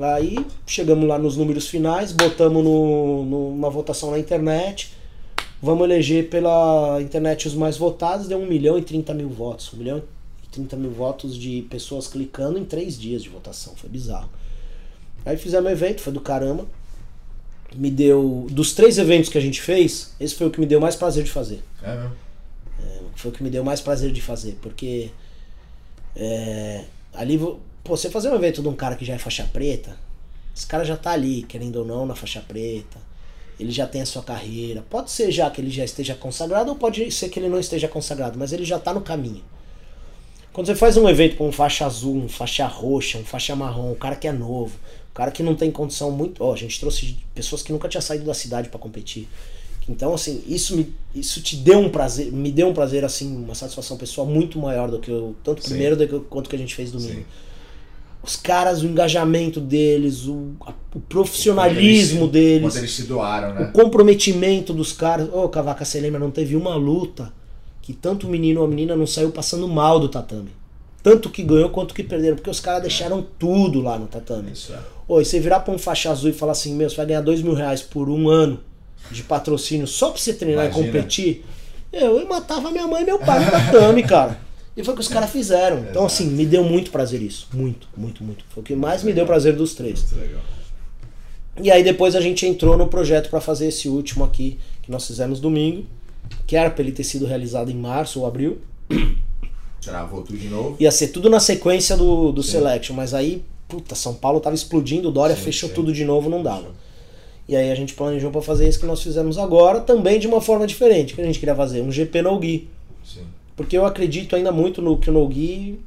Aí chegamos lá nos números finais, botamos no, numa votação na internet. Vamos eleger pela internet os mais votados, deu 1 milhão e 30 mil votos. 1 milhão e 30 mil votos de pessoas clicando em três dias de votação. Foi bizarro. Aí fizemos um evento, foi do caramba. Me deu. Dos três eventos que a gente fez, esse foi o que me deu mais prazer de fazer. É mesmo? É, foi o que me deu mais prazer de fazer, porque. É, ali, pô, você fazer um evento de um cara que já é faixa preta, esse cara já tá ali, querendo ou não, na faixa preta. Ele já tem a sua carreira. Pode ser já que ele já esteja consagrado, ou pode ser que ele não esteja consagrado, mas ele já tá no caminho. Quando você faz um evento com um faixa azul, um faixa roxa, um faixa marrom, um cara que é novo, cara que não tem condição muito. Ó, a gente trouxe pessoas que nunca tinham saído da cidade para competir. Então, assim, isso me isso te deu um prazer, me deu um prazer, assim, uma satisfação pessoal muito maior do que o tanto Sim. primeiro do que, quanto que a gente fez domingo. Sim. Os caras, o engajamento deles, o, a, o profissionalismo eles, deles. Quando eles se doaram, né? O comprometimento dos caras. Ô, oh, Cavaca, você lembra? Não teve uma luta que tanto o menino ou a menina não saiu passando mal do tatame. Tanto que ganhou quanto que perderam, porque os caras deixaram tudo lá no tatame. Isso é. Oi, você virar pra um faixa azul e falar assim, meu, você vai ganhar dois mil reais por um ano de patrocínio só pra você treinar Imagina. e competir, eu, eu matava minha mãe e meu pai no tatame, *laughs* cara. E foi o que os caras fizeram. Então, assim, me deu muito prazer isso. Muito, muito, muito. Foi o que mais me deu prazer dos três. E aí depois a gente entrou no projeto para fazer esse último aqui, que nós fizemos domingo, que era pra ele ter sido realizado em março ou abril. Travou tudo de novo. Ia ser tudo na sequência do, do Selection, mas aí, puta, São Paulo tava explodindo, o Dória sim, fechou sim. tudo de novo, não dava. E aí a gente planejou para fazer isso que nós fizemos agora, também de uma forma diferente. que a gente queria fazer? Um GP no Gui. Sim. Porque eu acredito ainda muito no que o No Gui.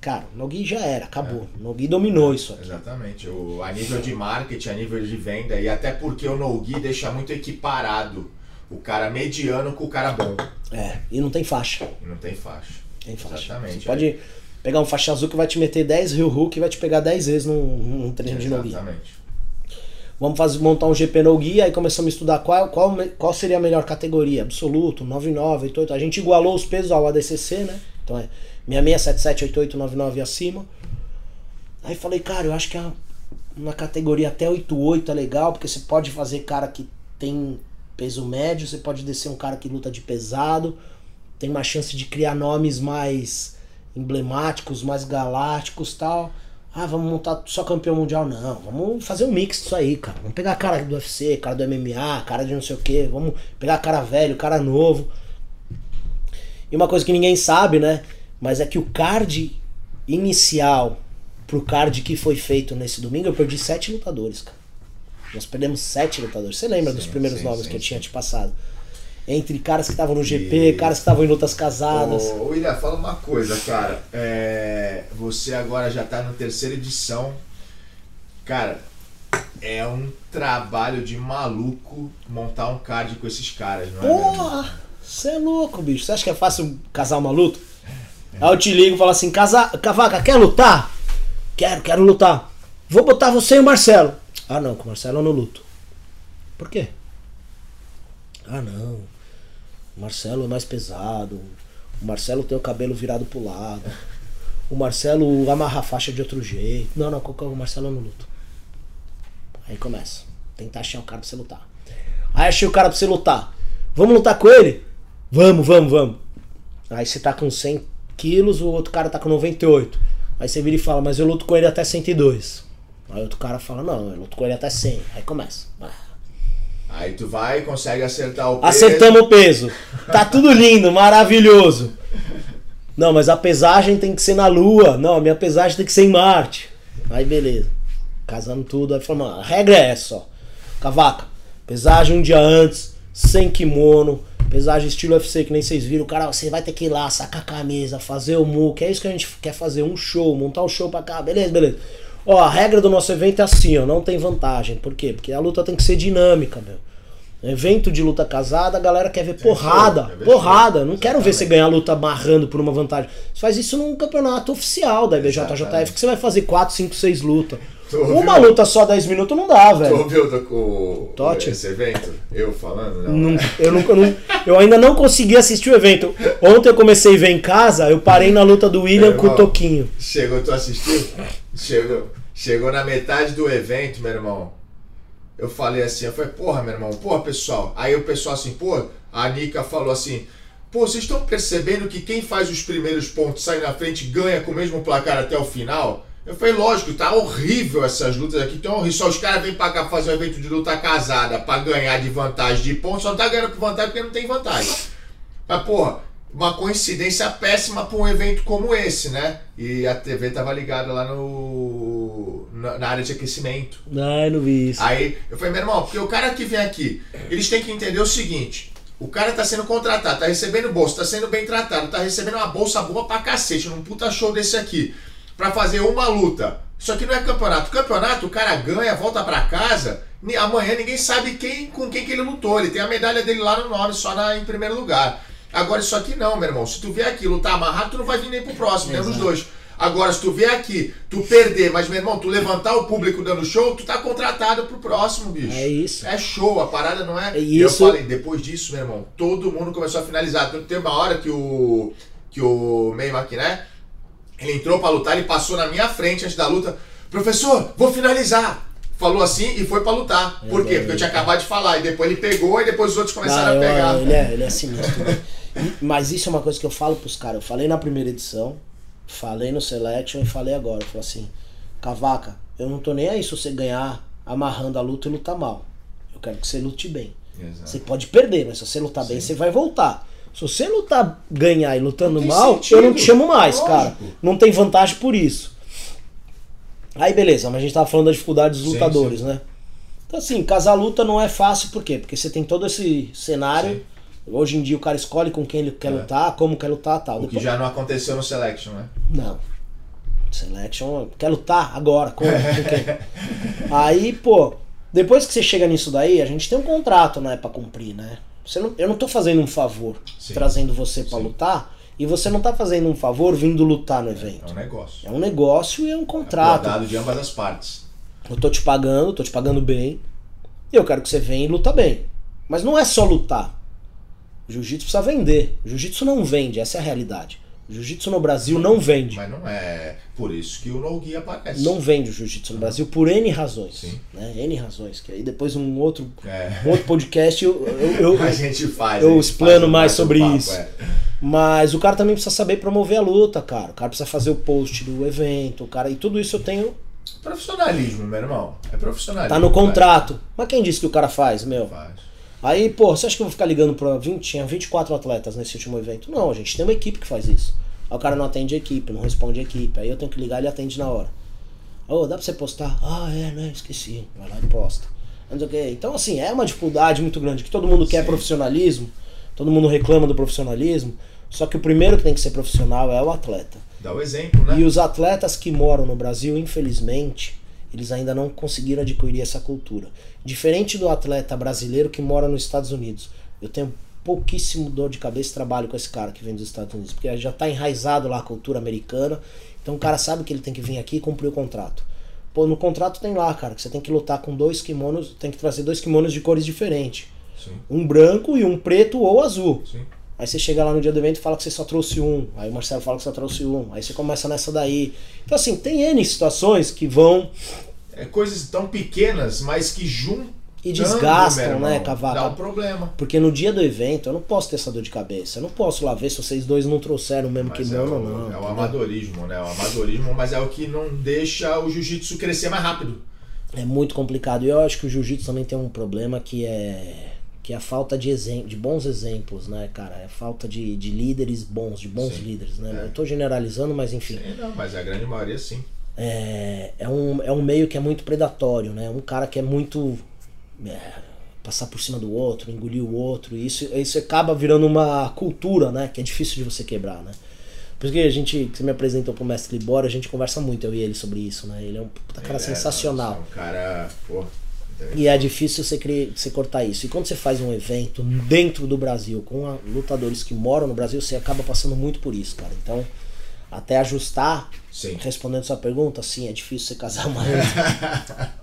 Cara, o No Gui já era, acabou. É. O No Gui dominou isso aqui. Exatamente. O, a nível de marketing, a nível de venda, e até porque o No Gui deixa muito equiparado o cara mediano com o cara bom. É, e não tem faixa. E não tem faixa. Tem faixa. Exatamente. Você pode pegar um faixa azul que vai te meter 10 Rio Hook e vai te pegar 10 vezes num, num treino de no Exatamente. Vamos fazer, montar um GP no guia aí começamos a estudar qual, qual, qual seria a melhor categoria. Absoluto, 99, 88. A gente igualou os pesos ao ADCC, né? Então é 66, 88, 99 e acima. Aí falei, cara, eu acho que a, uma categoria até 88 é legal, porque você pode fazer cara que tem peso médio, você pode descer um cara que luta de pesado, tem uma chance de criar nomes mais emblemáticos, mais galácticos tal. Ah, vamos montar só campeão mundial? Não, vamos fazer um mix disso aí, cara. Vamos pegar a cara do UFC, cara do MMA, cara de não sei o que. Vamos pegar cara velho, cara novo. E uma coisa que ninguém sabe, né? Mas é que o card inicial pro card que foi feito nesse domingo, eu perdi sete lutadores, cara. Nós perdemos sete lutadores. Você lembra Sim, dos primeiros sim, nomes sim, que eu tinha te passado? Entre caras que estavam no GP, E- caras que estavam em lutas casadas. Ô, William, fala uma coisa, cara. É, você agora já tá na terceira edição. Cara, é um trabalho de maluco montar um card com esses caras, não é? mesmo? Porra! Você é louco, bicho. Você acha que é fácil casar uma luta? Aí eu te ligo e falo assim. Cavaca, quer lutar? Quero, quero lutar. Vou botar você e o Marcelo. Ah, não, com o Marcelo eu não luto. Por quê? Ah, não. O Marcelo é mais pesado. O Marcelo tem o cabelo virado pro lado. O Marcelo amarra a faixa de outro jeito. Não, não, o Marcelo eu não luto. Aí começa. Tentar achar o cara pra você lutar. Aí achei o cara pra você lutar. Vamos lutar com ele? Vamos, vamos, vamos. Aí você tá com 100 quilos, o outro cara tá com 98. Aí você vira e fala, mas eu luto com ele até 102. Aí outro cara fala, não, eu luto com ele até 100. Aí começa. Ah. Aí tu vai consegue acertar o peso. Acertamos o peso. Tá tudo lindo, maravilhoso. Não, mas a pesagem tem que ser na Lua. Não, a minha pesagem tem que ser em Marte. Aí beleza. Casando tudo. Aí falou, mano, a regra é essa, ó. Cavaca, pesagem um dia antes, sem kimono, pesagem estilo UFC, que nem vocês viram. Cara, você vai ter que ir lá, sacar a camisa, fazer o mu, que é isso que a gente quer fazer, um show, montar um show pra cá, beleza, beleza. Ó, a regra do nosso evento é assim, ó, não tem vantagem. Por quê? Porque a luta tem que ser dinâmica, meu. Evento de luta casada, a galera quer ver porrada, quer ver porrada. Não quero ver você ganhar a luta amarrando por uma vantagem. Você faz isso num campeonato oficial da IBJJF, que você vai fazer 4, 5, 6 lutas. Tu ouviu? Uma luta só 10 minutos não dá, Tu velho. ouviu do- o, Totti? esse evento? Eu falando? Não. Não- eu, nunca- eu não- eu ainda não consegui assistir o evento. Ontem eu comecei a ver em casa, eu parei na luta do William com o. Toquinho. Chegou, tu assistiu? Chegou, chegou na metade do evento, meu irmão. Eu falei assim, eu falei, porra, meu irmão, porra, pessoal. Aí o pessoal assim, pô, a Nika falou assim, pô, vocês estão percebendo que quem faz os primeiros pontos sai na frente ganha com o mesmo placar até o final? Eu falei, lógico, tá horrível essas lutas aqui, tão horrível. Só os caras vêm pra cá fazer um evento de luta casada pra ganhar de vantagem de pontos, só não tá ganhando por vantagem porque não tem vantagem. Mas, porra, uma coincidência péssima pra um evento como esse, né? E a TV tava ligada lá no. Na, na área de aquecimento. Ai, não vi isso. Aí eu falei, meu irmão, porque o cara que vem aqui, eles têm que entender o seguinte. O cara tá sendo contratado, tá recebendo bolsa, tá sendo bem tratado, tá recebendo uma bolsa boa pra cacete, num puta show desse aqui, pra fazer uma luta. Isso aqui não é campeonato. Campeonato, o cara ganha, volta pra casa, amanhã ninguém sabe quem com quem que ele lutou. Ele tem a medalha dele lá no nome, só na, em primeiro lugar. Agora, isso aqui não, meu irmão. Se tu vier aqui lutar amarrado, tu não vai vir nem pro próximo, nem nos Exato. dois. Agora, se tu vier aqui, tu perder, mas, meu irmão, tu levantar o público dando show, tu tá contratado pro próximo, bicho. É isso. É show, a parada não é. É E eu isso. falei, depois disso, meu irmão, todo mundo começou a finalizar. Tanto tem uma hora que o. que o May Maquiné, ele entrou pra lutar, ele passou na minha frente antes da luta. Professor, vou finalizar! Falou assim e foi pra lutar. Por quê? Porque eu tinha acabado de falar. E depois ele pegou e depois os outros começaram Ah, a eu- pegar. ele, é, ele é sinistro. né? E- Mas isso é uma coisa que eu falo pros caras. Eu falei na primeira edição, falei no Selection e falei agora. Falei assim, Cavaca, eu não tô nem aí se você ganhar amarrando a luta e lutar mal. Eu quero que você lute bem. Exato. Você pode perder, mas se você lutar bem, você vai voltar. Se você lutar, ganhar e lutando mal, sentido. eu não te chamo mais, Lógico. cara. Não tem vantagem por isso. Aí beleza, mas a gente tava falando da dificuldade dos Sim, lutadores, sim. né? Então assim, casar luta não é fácil, por quê? Porque você tem todo esse cenário. Sim. Hoje em dia o cara escolhe com quem ele quer É. lutar, como quer lutar tal. O que Depois- já não aconteceu no Selection, né? Não. Selection, quer lutar agora, como? Com quem? *laughs* Aí, pô, depois que você chega nisso daí, a gente tem um contrato, né, pra cumprir, né? Você não, eu não tô fazendo um favor Sim. trazendo você pra Sim. lutar e você não tá fazendo um favor vindo lutar no É evento. um negócio. É um negócio e é um contrato. Acordado de ambas as partes. Eu tô te pagando, tô te pagando bem. E eu quero que você venha e luta bem. Mas não é só lutar. Jiu-jitsu precisa vender. Jiu-jitsu não vende, essa é a realidade. Jiu-jitsu no Brasil não vende. Mas não é por isso que o No Gui aparece. Não vende o jiu-jitsu no Brasil por N razões. Sim. Né? N razões. Que aí depois um outro, É. um outro podcast eu, eu- *laughs* eu- A gente faz. eu gente explano faz mais sobre bate-papo, isso. é. Mas o cara também precisa saber promover a luta, cara. O cara precisa fazer o post do evento, o cara. E tudo isso eu tenho. Profissionalismo, meu irmão. É profissionalismo. Tá no cara. contrato. Mas quem disse que o cara faz, meu? Faz. Aí, pô, você acha que eu vou ficar ligando pra 20? Tinha 24 atletas nesse último evento. Não, a gente tem uma equipe que faz isso. Aí o cara não atende a equipe, não responde a equipe. Aí eu tenho que ligar e ele atende na hora. Ô, dá pra você postar? Ah, é, né? Esqueci. Vai lá e posta. Então, assim, é uma dificuldade muito grande, que todo mundo quer Sim. profissionalismo, todo mundo reclama do profissionalismo, só que o primeiro que tem que ser profissional é o atleta. Dá o exemplo, né? E os atletas que moram no Brasil, infelizmente, eles ainda não conseguiram adquirir essa cultura. Diferente do atleta brasileiro que mora nos Estados Unidos. Eu tenho pouquíssimo dor de cabeça e trabalho com esse cara que vem dos Estados Unidos, porque já está enraizado lá a cultura americana. Então o cara sabe que ele tem que vir aqui e cumprir o contrato. Pô, no contrato tem lá, cara, que você tem que lutar com dois kimonos, tem que trazer dois kimonos de cores diferentes. Sim, Um branco e um preto ou azul. sim. Aí você chega lá no dia do evento e fala que você só trouxe um. Aí o Marcelo fala que só trouxe um. Aí você começa nessa daí. Então, assim, tem N situações que vão É coisas tão pequenas, mas que juntam. e desgastam, irmão, né, Dá um Cavaco? problema. Porque no dia do evento eu não posso ter essa dor de cabeça. Eu não posso lá ver se vocês dois não trouxeram o mesmo Mas é kimono o, ou não. é o amadorismo, né? O amadorismo, mas é o que não deixa o jiu-jitsu crescer mais rápido. É muito complicado. E eu acho que o jiu-jitsu também tem um problema que é que é a falta de, de bons exemplos, né, cara? É a falta de, de líderes bons, de bons Sim. líderes, né? É. Eu tô generalizando, mas enfim. Sim, não, mas a grande maioria sim. É, é, um, é um meio que é muito predatório, né? Um cara que é muito. é, passar por cima do outro, engolir o outro. E isso, isso acaba virando uma cultura, né? Que é difícil de você quebrar, né? Por isso que a gente, que você me apresentou pro mestre Libório, a gente conversa muito, eu e ele, sobre isso, né? Ele é um puta cara é, sensacional. é um cara, pô. E é difícil você, cri- você cortar isso. E quando você faz um evento dentro do Brasil, com a- lutadores que moram no Brasil, você acaba passando muito por isso, cara. Então, até ajustar, Sim. respondendo sua pergunta, sim, é difícil você casar uma *laughs*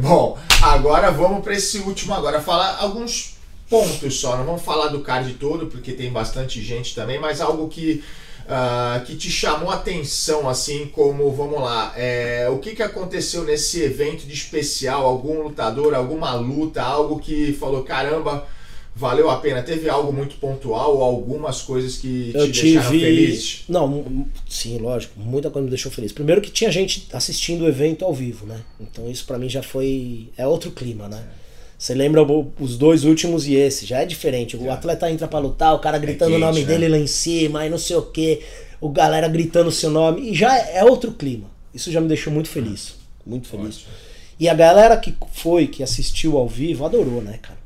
Bom, agora vamos para esse último agora, falar alguns pontos só, não vamos falar do card todo, porque tem bastante gente também, mas algo que, ah, que te chamou a atenção, assim, como, vamos lá, é, o que, que aconteceu nesse evento de especial, algum lutador, alguma luta, algo que falou, caramba, valeu a pena, teve algo muito pontual ou algumas coisas que Eu te deixaram tive. felizes? Não, sim, lógico, muita coisa me deixou feliz. Primeiro que tinha gente assistindo o evento ao vivo, né? Então isso pra mim já foi. É outro clima, né? Você lembra o- os dois últimos e esse, já é diferente. O Já. atleta entra pra lutar, o cara gritando o quente, nome né? dele lá em cima, e não sei o que, o galera gritando o seu nome, e já é outro clima. Isso já me deixou muito feliz. Muito feliz. Ótimo. E a galera que foi, que assistiu ao vivo, adorou, né, cara?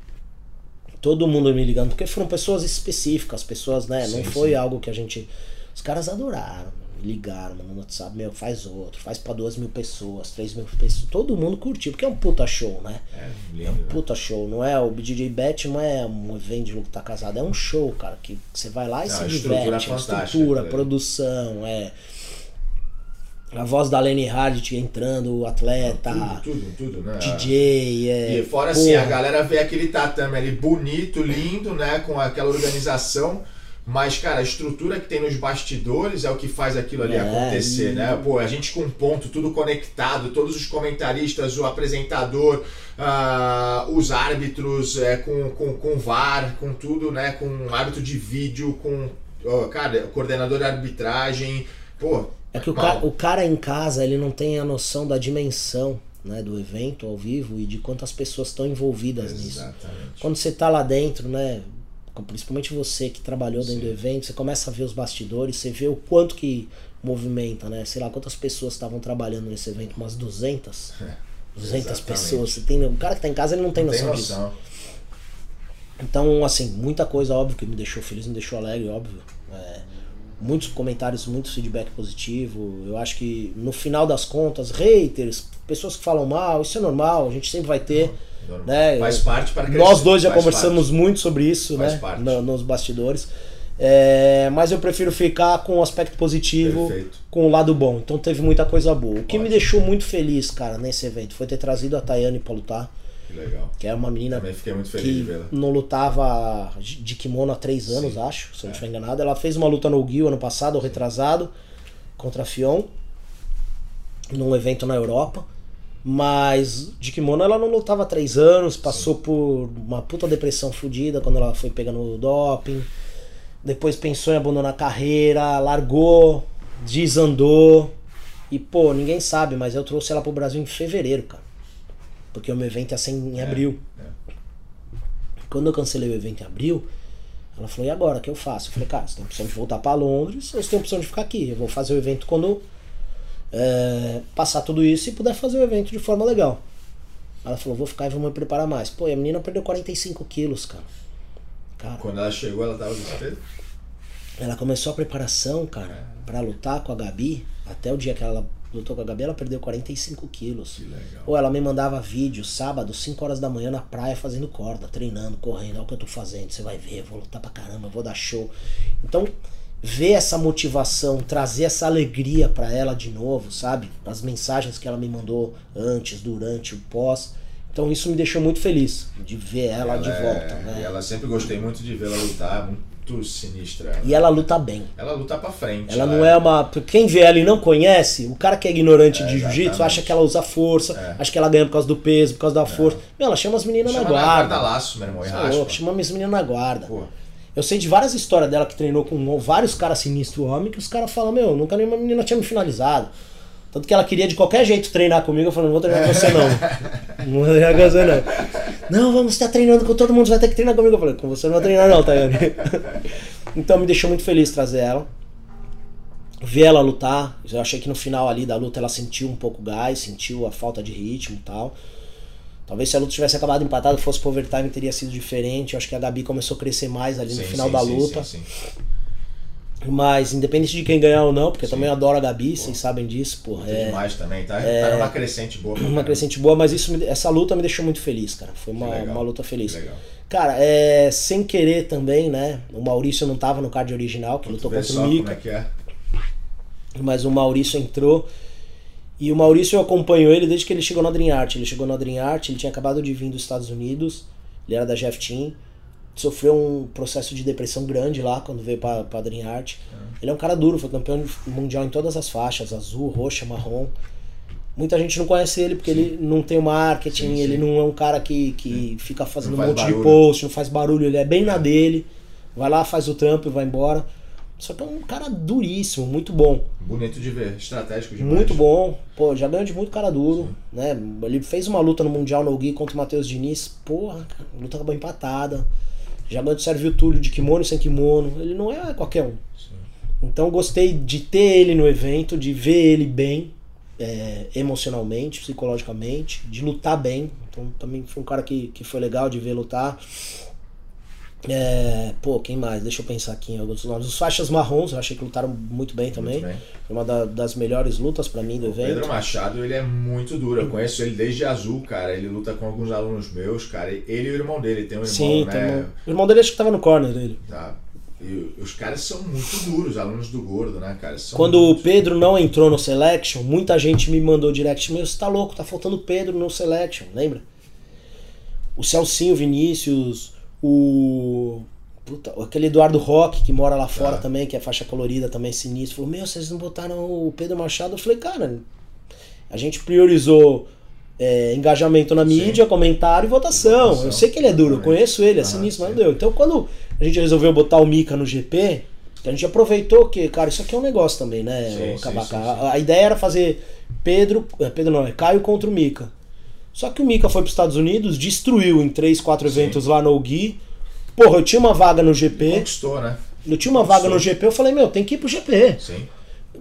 Todo mundo me ligando, porque foram pessoas específicas, pessoas, né? não Sim, foi sim. algo que a gente. Os caras adoraram, ligaram, mano, no WhatsApp, meu, faz outro, faz pra duas mil pessoas, três mil pessoas. Todo mundo curtiu, porque é um puta show, né? É, É lindo, um né? puta show, não é? O DJ Bet não é um evento de luta tá casado, é um show, cara, que você vai lá e Não, se a estrutura diverte. é A estrutura, ali. produção, é. A voz da Lenny Hardt entrando, o atleta. Tudo, tudo, tudo, né? DJ, é. E fora assim, a porra. galera vê aquele tatame ali bonito, lindo, né? Com aquela organização. Mas, cara, a estrutura que tem nos bastidores é o que faz aquilo ali É, acontecer, e- né? Pô, a gente com ponto, tudo conectado, todos os comentaristas, o apresentador, ah, os árbitros, é, com, com, com VAR, com tudo, né? Com árbitro de vídeo, com, ó, cara, coordenador de arbitragem. Pô, É que o cara, o cara em casa, ele não tem a noção da dimensão né, do evento ao vivo e de quantas pessoas estão envolvidas nisso. Exatamente. Quando você tá lá dentro, né? Principalmente você que trabalhou dentro Sim. do evento, você começa a ver os bastidores, você vê o quanto que movimenta, né? Sei lá quantas pessoas estavam trabalhando nesse evento, umas 200? 200 exatamente. pessoas. Você tem, o cara que tá em casa, ele não tem Não tem noção disso. noção. Então, assim, muita coisa, óbvio, que me deixou feliz, me deixou alegre, óbvio. É, muitos comentários, muito feedback positivo. Eu acho que no final das contas, haters, pessoas que falam mal, isso é normal, a gente sempre vai ter. Né? Faz parte para crescer. Nós dois já faz conversamos muito sobre isso, Faz né? parte. no- nos bastidores. É, mas eu prefiro ficar com o aspecto positivo, Perfeito. com o lado bom. Então teve muita coisa boa. O que me Ótimo. deixou muito feliz, cara, nesse evento foi ter trazido a Tayane pra lutar, Que legal. que é uma menina que não lutava de kimono há três anos, Sim. acho, se eu não É. estiver enganado. Ela fez uma luta no Gil ano passado, ou retrasado, contra a Fion, num evento na Europa. Mas de kimono ela não lutava há três anos, passou por uma puta depressão fodida quando ela foi pegando o doping. Depois pensou em abandonar a carreira, largou, desandou. E pô, ninguém sabe, mas eu trouxe ela pro Brasil em fevereiro, cara. Porque o meu evento ia ser em É, abril. é. Quando eu cancelei o evento em abril, ela falou, e agora, o que eu faço? Eu falei, cara, você tem a opção de voltar pra Londres, ou você tem a opção de ficar aqui. Eu vou fazer o evento quando é, passar tudo isso e puder fazer o evento de forma legal. Ela falou, vou ficar e vou me preparar mais. Pô, e a menina perdeu 45 quilos, cara. cara. Quando ela chegou, ela tava desesperada? Ela começou a preparação, cara, para lutar com a Gabi. Até o dia que ela lutou com a Gabi, ela perdeu 45 quilos. Que legal. Ou ela me mandava vídeo sábado, 5 horas da manhã na praia fazendo corda, treinando, correndo. Olha o que eu tô fazendo, você vai ver, eu vou lutar pra caramba, vou dar show. Então, ver essa motivação, trazer essa alegria para ela de novo, sabe? As mensagens que ela me mandou antes, durante, o pós. Então isso me deixou muito feliz de ver ela, de é- volta, né? E ela sempre gostei muito de vê-la lutar, muito sinistra. ela. E ela luta bem. Ela luta pra frente. Ela não é uma. Quem vê ela e não conhece, o cara que é ignorante É, de jiu-jitsu acha que ela usa força, É. acha que ela ganha por causa do peso, por causa da força. Meu, ela chama as meninas Chama na guarda. laço, meu irmão, e é raspa. chama as meninas na guarda. Pô, Eu sei de várias histórias dela que treinou com vários caras sinistros homem, que os caras falam, meu, nunca nenhuma menina tinha me finalizado. Tanto que ela queria de qualquer jeito treinar comigo, eu falei, não vou treinar com você não. *laughs* Não vou treinar com você não. Não, vamos estar treinando com todo mundo, você vai ter que treinar comigo. Eu falei, com você não vou treinar não, Tayane. *laughs* Então me deixou muito feliz trazer ela. Ver ela lutar. Eu achei que no final ali da luta ela sentiu um pouco gás, sentiu a falta de ritmo e tal. Talvez se a luta tivesse acabado empatada, fosse pro overtime, teria sido diferente. Eu acho que a Gabi começou a crescer mais ali no sim, final sim, da luta. sim. Mas independente de quem ganhar ou não, porque Sim. também eu adoro a Gabi, vocês sabem disso, porra. É demais também, tá? Tá numa crescente boa. uma caramba. crescente boa, mas isso essa luta me deixou muito feliz, cara. Foi uma, uma luta feliz. Legal. Cara, é, sem querer também, né? O Maurício não tava no card original, que lutou contra o como Mika. é que é. mas o Maurício entrou. E o Maurício eu acompanho ele desde que ele chegou na Dream Art. Ele chegou na Dream Art, ele tinha acabado de vir dos Estados Unidos, ele era da Jeff Team, sofreu um processo de depressão grande lá quando veio pra, pra Dream Art. Ele é um cara duro, foi campeão mundial em todas as faixas, azul, roxa, marrom. Muita gente não conhece ele porque ele não tem o marketing, Sim, ele sim. não é um cara que, que fica fazendo Não um faz monte de barulho. post, não faz barulho, ele é bem na dele. Vai lá, faz o trampo e vai embora. Só que é um cara duríssimo, muito bom. Bonito de ver, estratégico demais. Muito bom. Pô, já ganhou de muito cara duro, né? Ele fez uma luta no Mundial no Gui contra o Matheus Diniz. Porra, cara, luta acabou empatada. Já ganhou de Sérgio Túlio de kimono e sem kimono. Ele não é qualquer um. Então gostei de ter ele no evento, de ver ele bem, é, emocionalmente, psicologicamente, de lutar bem. Então também foi um cara que, que foi legal de ver lutar. É, pô, quem mais? Deixa eu pensar aqui em alguns nomes. Os faixas marrons, eu achei que lutaram muito bem também. Muito bem. Foi uma da- das melhores lutas pra mim do evento. Pedro Machado, ele é muito duro. Eu conheço ele desde azul, cara. Ele luta com alguns alunos meus, cara. Ele e o irmão dele, tem um irmão, Sim, né? tem um- o irmão dele acho que tava no corner dele. Tá. E os caras são muito duros, alunos do gordo, né, cara? São Quando o Pedro não entrou no selection, muita gente me mandou direct, meu, você tá louco, tá faltando Pedro no selection, lembra? O Celcinho Vinícius, o. Puta, aquele Eduardo Roque, que mora lá fora Tá. também, que é faixa colorida também, sinistro, falou, meu, vocês não botaram o Pedro Machado? Eu falei, cara, a gente priorizou é, engajamento na Sim. mídia, comentário e votação. Votação. Eu sei que ele é duro, eu conheço ele, é Ah, sinistro, mas sim. não deu. Então quando a gente resolveu botar o Mika no GP, a gente aproveitou que, cara, isso aqui é um negócio também, né, Sim, sim, sim, sim. A, ideia era fazer Pedro, é, Pedro não, é Caio contra o Mika. Só que o Mika foi para os Estados Unidos, destruiu em três, quatro Sim. eventos lá no Gui. Porra, eu tinha uma vaga no GP. Conquistou, né? Eu tinha uma vaga no Conquistou. GP, eu falei, meu, tem que ir pro GP. Sim.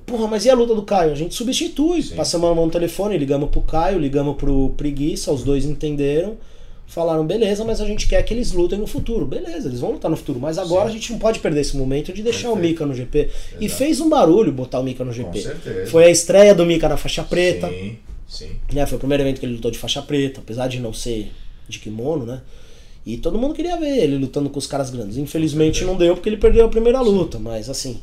Porra, mas e a luta do Caio? A gente substitui. Sim. Passamos a mão no telefone, ligamos pro Caio, ligamos pro Preguiça, os dois entenderam. Falaram, beleza, mas a gente quer que eles lutem no futuro. Beleza, eles vão lutar no futuro. Mas agora Sim. a gente não pode perder esse momento de deixar o Perfeito. Mika no GP. E Exato. fez um barulho botar o Mika no Com GP. certeza. Foi a estreia do Mika na faixa preta. Sim, sim. Né? Foi o primeiro evento que ele lutou de faixa preta, apesar de não ser de kimono, né? E todo mundo queria ver ele lutando com os caras grandes. Infelizmente não deu porque ele perdeu a primeira luta, mas assim.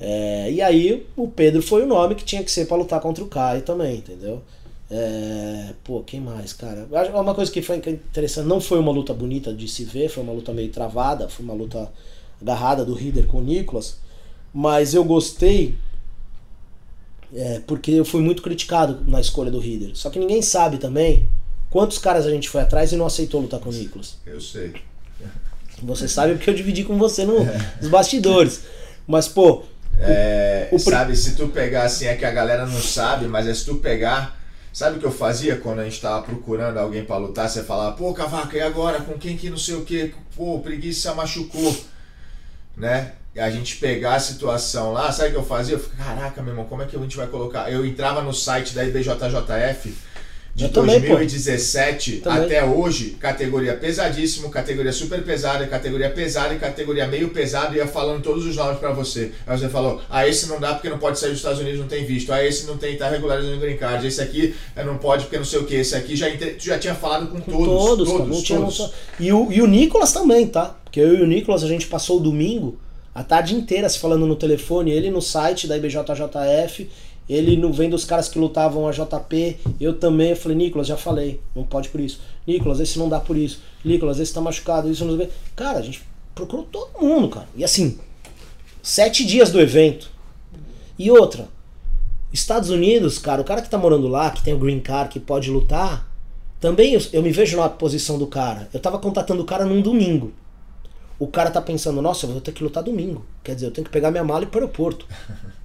é, e aí o Pedro foi o nome que tinha que ser pra lutar contra o Caio também, entendeu? É, pô, quem mais, cara? Uma coisa que foi interessante, não foi uma luta bonita de se ver, foi uma luta meio travada, foi uma luta agarrada do Rider com o Nicolas, mas eu gostei é, porque eu fui muito criticado na escolha do Rider. Só que ninguém sabe também quantos caras a gente foi atrás e não aceitou lutar com o Nicolas. Eu sei. Você sabe porque eu dividi com você no- nos bastidores. Mas, pô, É, O pri- sabe, se tu pegar assim, é que a galera não sabe, mas é se tu pegar. Sabe o que eu fazia quando a gente tava procurando alguém pra lutar? Você falava, pô, Cavaca, e agora? Com quem que não sei o que? Pô, preguiça machucou. Né? E a gente pegar a situação lá, sabe o que eu fazia? Eu ficava, caraca, meu irmão, como é que a gente vai colocar? Eu entrava no site da IBJJF, de Eu também, pô. 2017 Também. até hoje, categoria pesadíssimo, categoria super pesada, categoria pesada e categoria meio pesada, ia falando todos os nomes pra você. Aí você falou, ah, esse não dá porque não pode sair dos Estados Unidos, não tem visto. Ah, esse não tem, tá regularizando o green card. Esse aqui eh, não pode porque não sei o que. Esse aqui já, entre... já tinha falado com, Com todos. todos, cara. todos, tinha todos. E o, e o Nicolas também, tá? Porque eu e o Nicolas, a gente passou o domingo, a tarde inteira se falando no telefone, ele no site da IBJJF, ele no vendo os caras que lutavam a JP, eu também, eu falei, Nicolas, já falei, não pode por isso. Nicolas, esse não dá por isso. Nicolas, esse tá machucado, isso não. Cara, a gente procurou todo mundo, cara. E assim, sete dias do evento. E outra, Estados Unidos, cara, o cara que tá morando lá, que tem o green card, que pode lutar, também eu, eu me vejo na posição do cara. Eu tava contatando o cara num domingo. O cara tá pensando, nossa, eu vou ter que lutar domingo. Quer dizer, eu tenho que pegar minha mala e ir pro aeroporto. *laughs*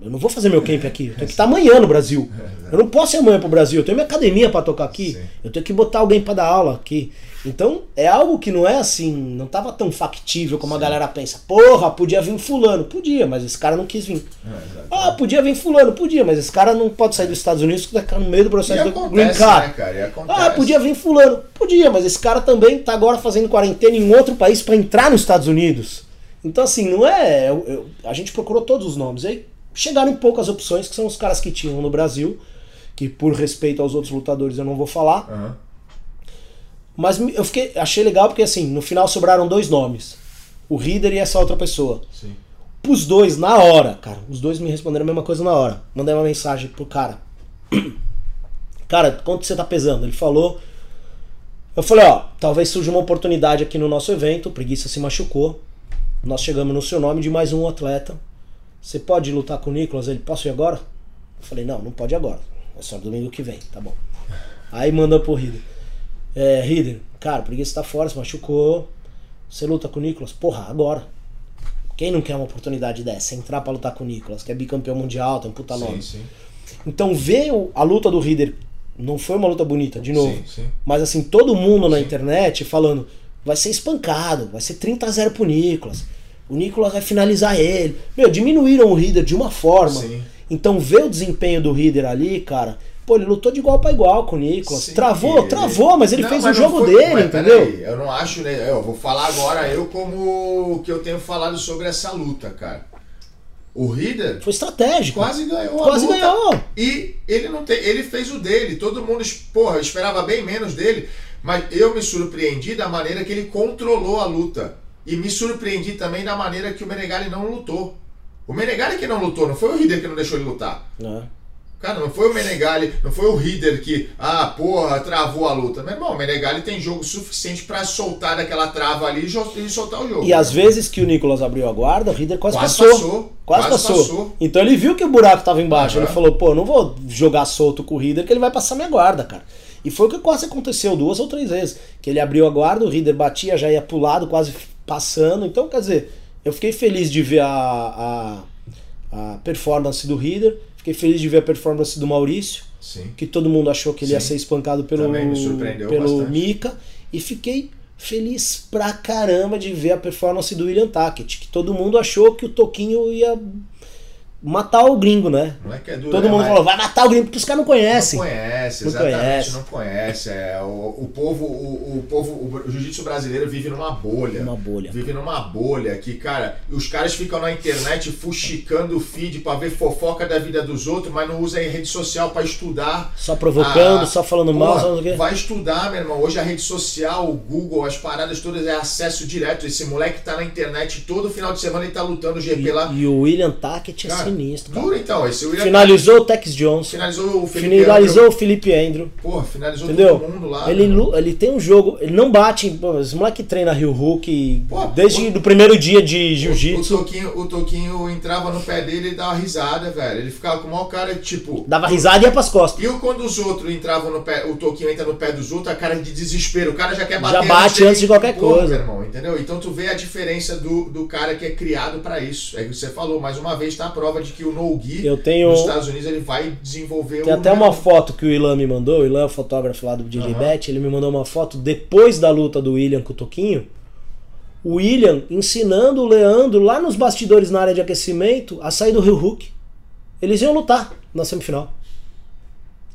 Eu não vou fazer meu camp aqui. Eu tenho que estar amanhã no Brasil. Eu não posso ir amanhã pro Brasil. Eu tenho minha academia pra tocar aqui. Sim. Eu tenho que botar alguém pra dar aula aqui. Então, é algo que não é assim, não tava tão factível como a galera pensa. Porra, podia vir fulano. Podia, mas esse cara não quis vir. É. Ah, podia vir fulano. Podia, mas esse cara não pode sair dos Estados Unidos porque tá no meio do E processo do green acontece, card. né, cara? E. Ah, podia vir fulano. Podia, mas esse cara também tá agora fazendo quarentena em outro país pra entrar nos Estados Unidos. Então, assim, não é. eu- eu- a gente procurou todos os nomes. Aí chegaram em poucas opções, que são os caras que tinham no Brasil, que por respeito aos outros lutadores eu não vou falar. Aham. Mas eu fiquei, achei legal porque, assim, no final sobraram dois nomes: o Reader e essa outra pessoa. Sim. Pros dois, na hora, cara. Os dois me responderam a mesma coisa na hora. Mandei uma mensagem pro cara. *clears throat* Cara, quanto você tá pesando? Ele falou. Eu falei, ó, talvez surja uma oportunidade aqui no nosso evento. Preguiça se machucou. Nós chegamos no seu nome de mais um atleta. Você pode lutar com o Nicolas? Ele, posso ir agora? Eu falei, não, não pode agora. É só domingo que vem, tá bom. Aí mandou pro Rider. É, Rider, cara, o Preguiça tá fora, se machucou. Você luta com o Nicolas? Porra, agora. Quem não quer uma oportunidade dessa? Entrar pra lutar com o Nicolas, que é bicampeão mundial, tem um puta nome. Sim, sim. Então ver a luta do Rider não foi uma luta bonita, de novo. Sim, sim. Mas assim, todo mundo na internet falando, vai ser espancado, vai ser 30 a 0 pro Nicolas. O Nicolas vai finalizar ele. Meu, diminuíram o Rider de uma forma. Sim. Então ver o desempenho do Rider ali, cara, pô, ele lutou de igual pra igual com o Nicolas. Sim, travou, ele- travou, mas ele Não, fez mas o jogo foi- dele, mas entendeu? peraí, eu não acho, né? Eu vou falar agora eu como o que eu tenho falado sobre essa luta, cara. O Rider Foi estratégico. quase ganhou Quase a luta. ganhou. E ele não tem, ele fez o dele. Todo mundo, porra, eu esperava bem menos dele, mas eu me surpreendi da maneira que ele controlou a luta. E me surpreendi também da maneira que o Menegali não lutou. O Menegali que não lutou, não foi o Rider que não deixou ele lutar. É. Cara, não foi o Menegali, não foi o Rider que, ah, porra, travou a luta. Meu irmão, o Menegali tem jogo suficiente pra soltar daquela trava ali e soltar o jogo. E às vezes que o Nicolas abriu a guarda, o Rider quase, Quase passou. passou, Quase, quase passou. passou. Então ele viu que o buraco tava embaixo. Aham. Ele falou, pô, não vou jogar solto com o Rider que ele vai passar minha guarda, cara. E foi o que quase aconteceu duas ou três vezes. Que ele abriu a guarda, o Rider batia, já ia pro lado, quase passando. Então, quer dizer, eu fiquei feliz de ver a, a, a performance do Rider. Fiquei feliz de ver a performance do Maurício Sim. que todo mundo achou que ele ia Sim. ser espancado pelo, pelo bastante. Mika. E fiquei feliz pra caramba de ver a performance do William Tackett, que todo mundo achou que o Toquinho ia matar o gringo, né? Não é que é duro. Todo é, mundo falou, vai matar o gringo, porque os caras não conhecem. Não conhece, Não exatamente, conhece. não conhece. É, o, o povo, o, o povo, o jiu-jitsu brasileiro vive numa bolha. Uma bolha. Vive numa bolha que, cara, os caras ficam na internet fuxicando o feed pra ver fofoca da vida dos outros, mas não usa a rede social pra estudar. Só provocando, Ah, só falando mal, só não sei o quê. vai estudar, meu irmão. Hoje a rede social, o Google, as paradas todas é acesso direto. Esse moleque tá na internet todo final de semana ele tá lutando GP lá. E, e o William Tackett é Cara, sinistro. cara. Duro então, esse Finalizou o Tex Johnson. finalizou o Felipe Finalizou Andrew. o Felipe Andrew. Porra, finalizou Entendeu? todo mundo lá. Ele, lu- ele tem um jogo, ele não bate. pô, Esse moleque treina Rio Hulk Pô, desde o- o primeiro dia de O, o, jiu-jitsu. Toquinho, o Toquinho entrava no pé dele e dava risada, velho. Ele ficava com o maior cara, tipo. Dava risada e ia pras costas. E o- quando os outros entravam no pé, o Toquinho entra no pé dos outros, a cara de desespero. O cara já quer bater Já bate antes de qualquer coisa. irmão, entendeu? Então tu vê a diferença do, do cara que é criado pra isso. É o que você falou, mais uma vez tá a prova de que o no-gi Eu tenho. nos Estados Unidos ele vai desenvolver Tem o até uma foto que o Ilan me mandou, o Ilan é o fotógrafo lá do DJ Aham. Bet, ele me mandou uma foto depois da luta do William com o Toquinho. O William ensinando o Leandro lá nos bastidores na área de aquecimento a sair do Rio Hook. Eles iam lutar na semifinal.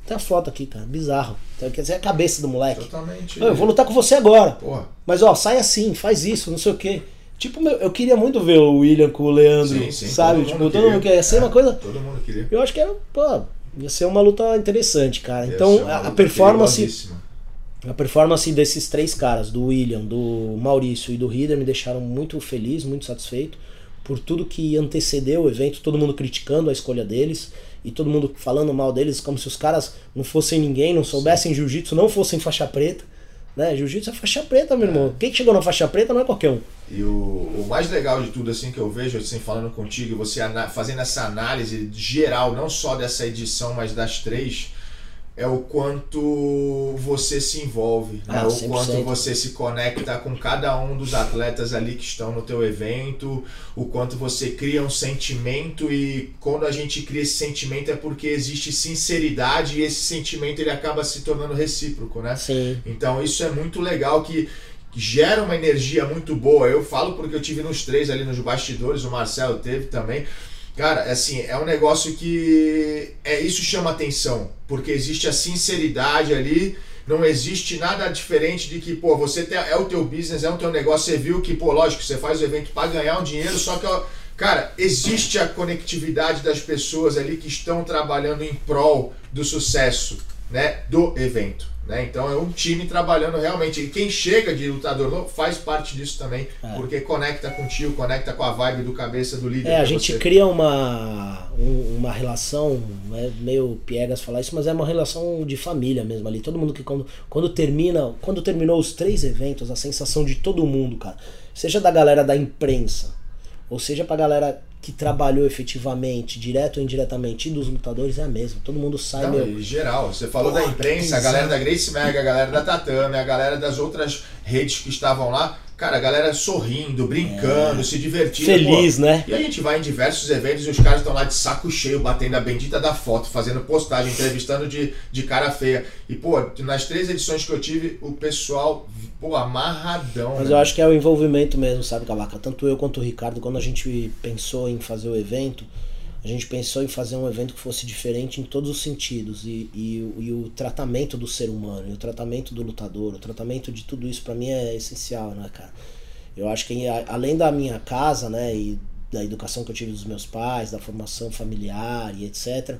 Tem a foto aqui, cara. Bizarro. Então, quer dizer, é a cabeça do moleque. Totalmente. Eu vou lutar com você agora. Porra. Mas ó, sai assim, faz isso, não sei o quê. Tipo, eu queria muito ver o William com o Leandro, Sim, sim, sabe? todo tipo, mundo todo mundo queria. quer ser uma É, coisa. Todo mundo queria. Eu acho que era, pô, ia ser uma luta interessante, cara. Ia Então, uma a, a performance, a performance desses três caras, do William, do Maurício e do Rider, me deixaram muito feliz, muito satisfeito por tudo que antecedeu o evento, todo mundo criticando a escolha deles e todo mundo falando mal deles, como se os caras não fossem ninguém, não soubessem jiu-jitsu, não fossem faixa preta. Né? Jiu-jitsu é faixa preta, meu irmão. Quem chegou na faixa preta não é qualquer um. E o, o mais legal de tudo, assim, que eu vejo, assim, falando contigo, você fazendo essa análise geral, não só dessa edição, mas das três, é o quanto você se envolve, né? Ah, o 100%. quanto você se conecta com cada um dos atletas ali que estão no teu evento, o quanto você cria um sentimento e quando a gente cria esse sentimento é porque existe sinceridade e esse sentimento ele acaba se tornando recíproco, né? Sim. Então isso é muito legal que que gera uma energia muito boa. Eu falo porque eu tive nos três ali nos bastidores, o Marcelo teve também. Cara, assim, é um negócio que é isso chama atenção, porque existe a sinceridade ali, não existe nada diferente de que, pô, você tem, é o teu business, é o teu negócio, você viu que, pô, lógico, você faz o evento para ganhar um dinheiro, só que, cara, existe a conectividade das pessoas ali que estão trabalhando em prol do sucesso, né, do evento. Né? Então é um time trabalhando realmente. E quem chega de lutador novo faz parte disso também, É. porque conecta contigo, conecta com a vibe do cabeça do líder. É, a gente você. cria uma, um- uma relação, é meio piegas falar isso, mas é uma relação de família mesmo ali. Todo mundo que quando, quando termina, quando terminou os três eventos, a sensação de todo mundo, cara, seja da galera da imprensa, ou seja pra galera que trabalhou efetivamente, direto ou indiretamente, e dos lutadores é a mesma. Todo mundo sai, Não, meu. geral, você falou Pô, da imprensa, a galera da Grace Mega, a galera da Tatame, a galera das outras redes que estavam lá, cara, a galera sorrindo, brincando, se divertindo. Feliz, pô. né? E a gente vai em diversos eventos e os caras estão lá de saco cheio, batendo a bendita da foto, fazendo postagem, entrevistando de, de cara feia. E, pô, nas três edições que eu tive, o pessoal, pô, amarradão. Mas né? eu acho que é o envolvimento mesmo, sabe, Cavaca? Tanto eu quanto o Ricardo, quando a gente pensou em fazer o evento, a gente pensou em fazer um evento que fosse diferente em todos os sentidos. E, e, o- e o tratamento do ser humano, e o tratamento do lutador, o tratamento de tudo isso pra mim é essencial, né, cara? Eu acho que além da minha casa, né, e da educação que eu tive dos meus pais, da formação familiar e etc.,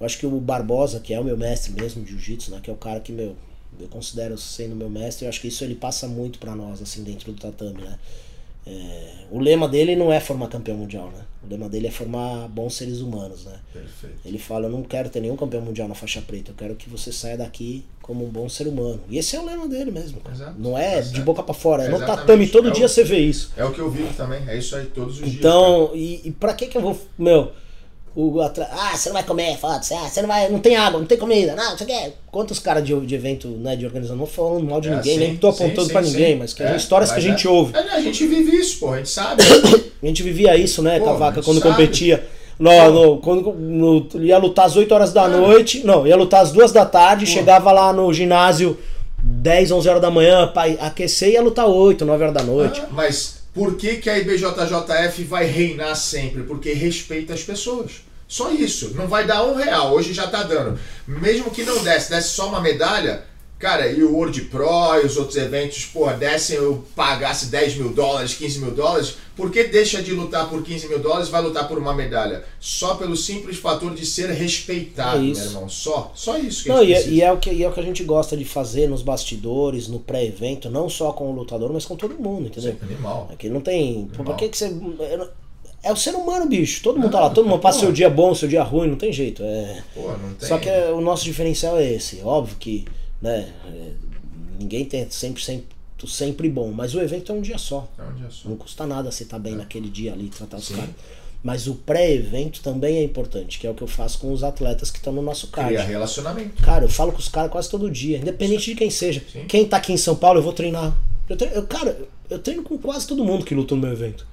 eu acho que o Barbosa, que é o meu mestre mesmo de jiu-jitsu, né, que é o cara que, meu, eu considero sendo meu mestre, eu acho que isso ele passa muito pra nós, assim, dentro do tatame, né? É, o lema dele não é formar campeão mundial, né? O lema dele é formar bons seres humanos, né? Perfeito. Ele fala, eu não quero ter nenhum campeão mundial na faixa preta, eu quero que você saia daqui como um bom ser humano. E esse é o lema dele mesmo, cara. Exato, Não é tá de boca pra fora, é no tatame, todo É o- dia você vê isso. É o que eu vivo também, é isso aí todos os dias. Então, e, e pra que que eu vou, meu, o atra- ah, você não vai comer, foda-se, ah, você não vai, não tem água, não tem comida, não, você quer. Quantos caras de, de evento, né, de organização, não falando mal de É, ninguém, sim, nem tô apontando sim, pra sim. ninguém, mas que É, as histórias que a gente é. ouve. É, a gente vive isso, pô, a gente sabe. *coughs* A gente vivia isso, né, Pô, Cavaca, quando sabe. competia. No, no- quando no- ia lutar às 8 horas da É. noite, não, ia lutar às 2 da tarde, chegava lá no ginásio 10, 11 horas da manhã pra aquecer e ia lutar 8, 9 horas da noite. Ah, Mas por que, que a IBJJF vai reinar sempre? Porque respeita as pessoas. Só isso. Não vai dar um real. Hoje já tá dando. Mesmo que não desse, desse só uma medalha. Cara, e o World Pro e os outros eventos, porra, dessem eu pagasse 10 mil dólares, 15 mil dólares, por que deixa de lutar por 15 mil dólares e vai lutar por uma medalha? Só pelo simples fator de ser respeitado, É meu irmão. Só. Só isso que a Não, gente e, é- precisa. e é o que, e é o que a gente gosta de fazer nos bastidores, no pré-evento, não só com o lutador, mas com todo mundo, entendeu? Animal. Aqui não tem. Pra Não. que, que você. É o ser humano, bicho. Todo mundo tá lá, todo mundo passa seu dia bom, seu dia ruim, não tem jeito. É... Pô, não tem. Só que é- o nosso diferencial é esse. Óbvio que né, é, ninguém tem 100% sempre bom, mas o evento é um dia só. É um dia só. Não custa nada você estar bem naquele dia ali, tratar os Sim. caras. Mas o pré-evento também é importante, que é o que eu faço com os atletas que estão no nosso card. Cria relacionamento. Cara, eu falo com os caras quase todo dia, independente de quem seja. Sim. Quem tá aqui em São Paulo, eu vou treinar. Eu treino, eu, cara, eu treino com quase todo mundo que luta no meu evento.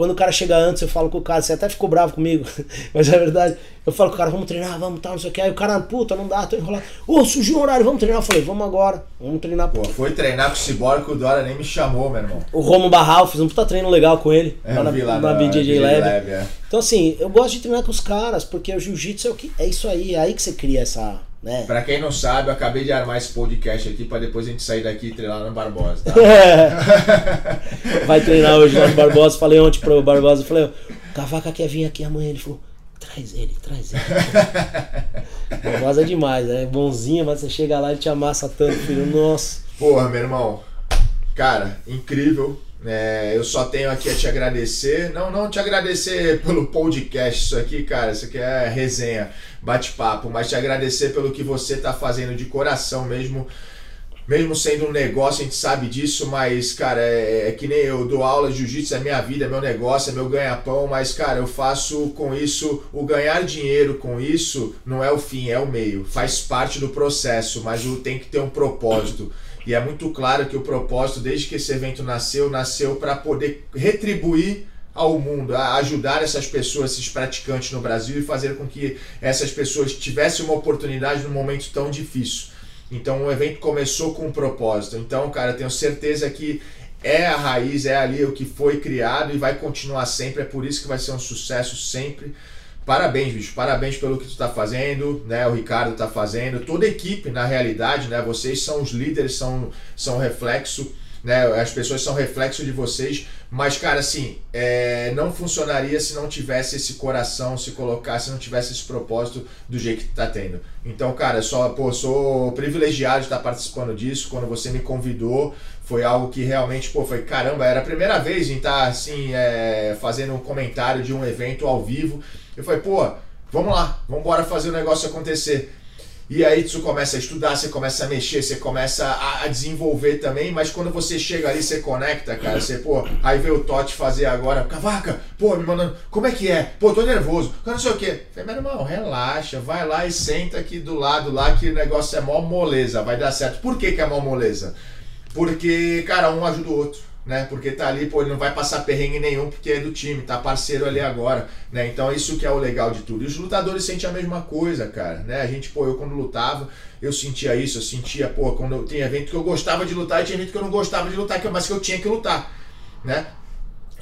Quando o cara chega antes, eu falo com o cara, você até ficou bravo comigo, *laughs* mas é verdade. Eu falo com o cara, vamos treinar, vamos tal, não sei o que. Aí o cara, puta, não dá, tô enrolado. Ô, surgiu um horário, vamos treinar. Eu falei, vamos agora, vamos treinar. Pô, foi treinar com o Cyborg que o Dora nem me chamou, meu irmão. O Romo Barral, fiz um puta treino legal com ele, É, lá na, lá na na BJJ Lab. é. Então assim, eu gosto de treinar com os caras, porque o jiu-jitsu é o que é isso aí, é aí que você cria essa né? Pra quem não sabe, eu acabei de armar esse podcast aqui pra depois a gente sair daqui e treinar no Barbosa, tá? *laughs* Vai treinar hoje lá no Barbosa. Falei ontem pro Barbosa, falei, o Cavaca quer vir aqui amanhã. Ele falou, traz ele, traz ele. *laughs* Barbosa é demais, é bonzinho, mas você chega lá e te amassa tanto, filho. Nossa. Porra, meu irmão. Cara, incrível. É, eu só tenho aqui a te agradecer. Não, não te agradecer pelo podcast, isso aqui, cara, isso aqui é resenha, bate-papo, mas te agradecer pelo que você tá fazendo de coração mesmo. Mesmo sendo um negócio, a gente sabe disso, mas, cara, é, é que nem eu dou aula jiu-jitsu, é minha vida, é meu negócio, é meu ganha-pão, mas, cara, eu faço com isso, o ganhar dinheiro com isso não é o fim, é o meio. Faz parte do processo, mas tem que ter um propósito. E é muito claro que o propósito, desde que esse evento nasceu, nasceu para poder retribuir ao mundo, a ajudar essas pessoas, esses praticantes no Brasil e fazer com que essas pessoas tivessem uma oportunidade num momento tão difícil. Então o evento começou com um propósito. Então, cara, tenho certeza que é a raiz, é ali o que foi criado e vai continuar sempre. É por isso que vai ser um sucesso sempre. Parabéns, bicho. Parabéns pelo que tu tá fazendo, né? O Ricardo tá fazendo, toda a equipe, na realidade, né? Vocês são os líderes, são, são reflexo, né? As pessoas são reflexo de vocês. Mas, cara, assim, é, não funcionaria se não tivesse esse coração, se colocasse, se não tivesse esse propósito do jeito que tá tendo. Então, cara, só, pô, sou privilegiado de estar participando disso. Quando você me convidou, foi algo que realmente, pô, foi caramba, era a primeira vez em estar, assim, é, fazendo um comentário de um evento ao vivo. Eu falei, pô, vamos lá, vamos embora fazer o negócio acontecer. E aí tu começa a estudar, você começa a mexer, você começa a, a, desenvolver também, mas quando você chega ali, você conecta, cara, você, pô, aí vê o Totti fazer agora, cavaca, pô, me mandando, como é que é? Pô, tô nervoso, não sei o quê. Falei, meu irmão, relaxa, vai lá e senta aqui do lado lá que o negócio é mó moleza, vai dar certo. Por que que é mó moleza? Porque, cara, um ajuda o outro né? Porque tá ali, pô, ele não vai passar perrengue nenhum porque é do time, tá parceiro ali agora, né? Então isso que é o legal de tudo. E os lutadores sentem a mesma coisa, cara, né? A gente, pô, eu quando lutava, eu sentia isso, eu sentia, pô, quando eu, tem evento que eu gostava de lutar e tinha evento que eu não gostava de lutar, mas que eu tinha que lutar, né?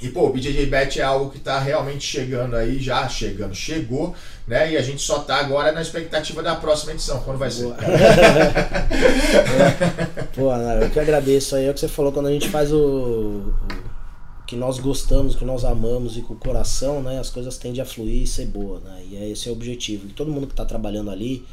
E pô, o BJJ Bet é algo que está realmente chegando aí, já chegando, chegou, né? E a gente só tá agora na expectativa da próxima edição, quando vai ser. é. Pô, *laughs* eu que agradeço aí, é o que você falou, quando a gente faz o, o que nós gostamos, o que nós amamos e com o coração, né? As coisas tendem a fluir e ser boa, né? E é esse é o objetivo. E todo mundo que está trabalhando ali,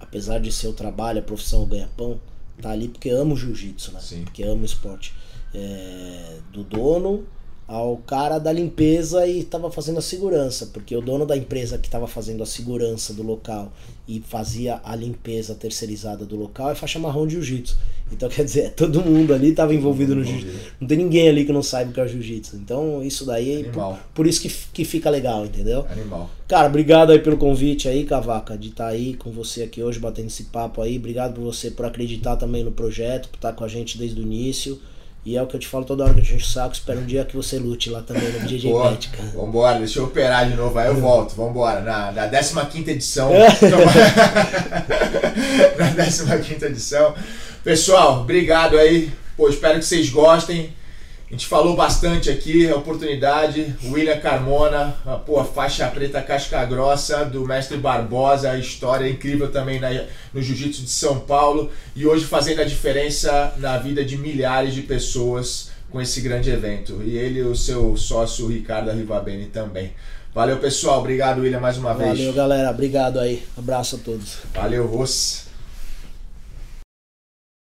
apesar de ser o trabalho, a profissão, o ganha-pão, tá ali porque ama o jiu-jitsu, né? Sim. Porque ama o esporte. É, do dono ao cara da limpeza e estava fazendo a segurança, porque o dono da empresa que estava fazendo a segurança do local e fazia a limpeza terceirizada do local é faixa marrom de jiu-jitsu. Então, *laughs* quer dizer, todo mundo ali estava envolvido no jiu-jitsu. Não tem ninguém ali que não saiba o que é jiu-jitsu. Então, isso daí, por, por, isso que, que fica legal, entendeu? Animal. Cara, obrigado aí pelo convite aí, Cavaca, de estar tá aí com você aqui hoje, batendo esse papo aí. Obrigado por você por acreditar também no projeto, por estar com a gente desde o início. E é o que eu te falo toda hora que eu te encho o saco. Espero um dia que você lute lá também no DJ Bet, cara. Vambora, deixa eu operar de novo, aí eu volto. Vambora. Na, na 15 edição. *laughs* na 15 edição. Pessoal, obrigado aí. Pô, espero que vocês gostem. A gente falou bastante aqui, a oportunidade, William Carmona, a, pô, faixa preta casca grossa do mestre Barbosa, a história incrível também na, no Jiu-Jitsu de São Paulo e hoje fazendo a diferença na vida de milhares de pessoas com esse grande evento. E ele e o seu sócio Ricardo Arrivabene também. Valeu pessoal, obrigado William mais uma Valeu, vez. Valeu galera, obrigado aí, abraço a todos. Valeu, Ross.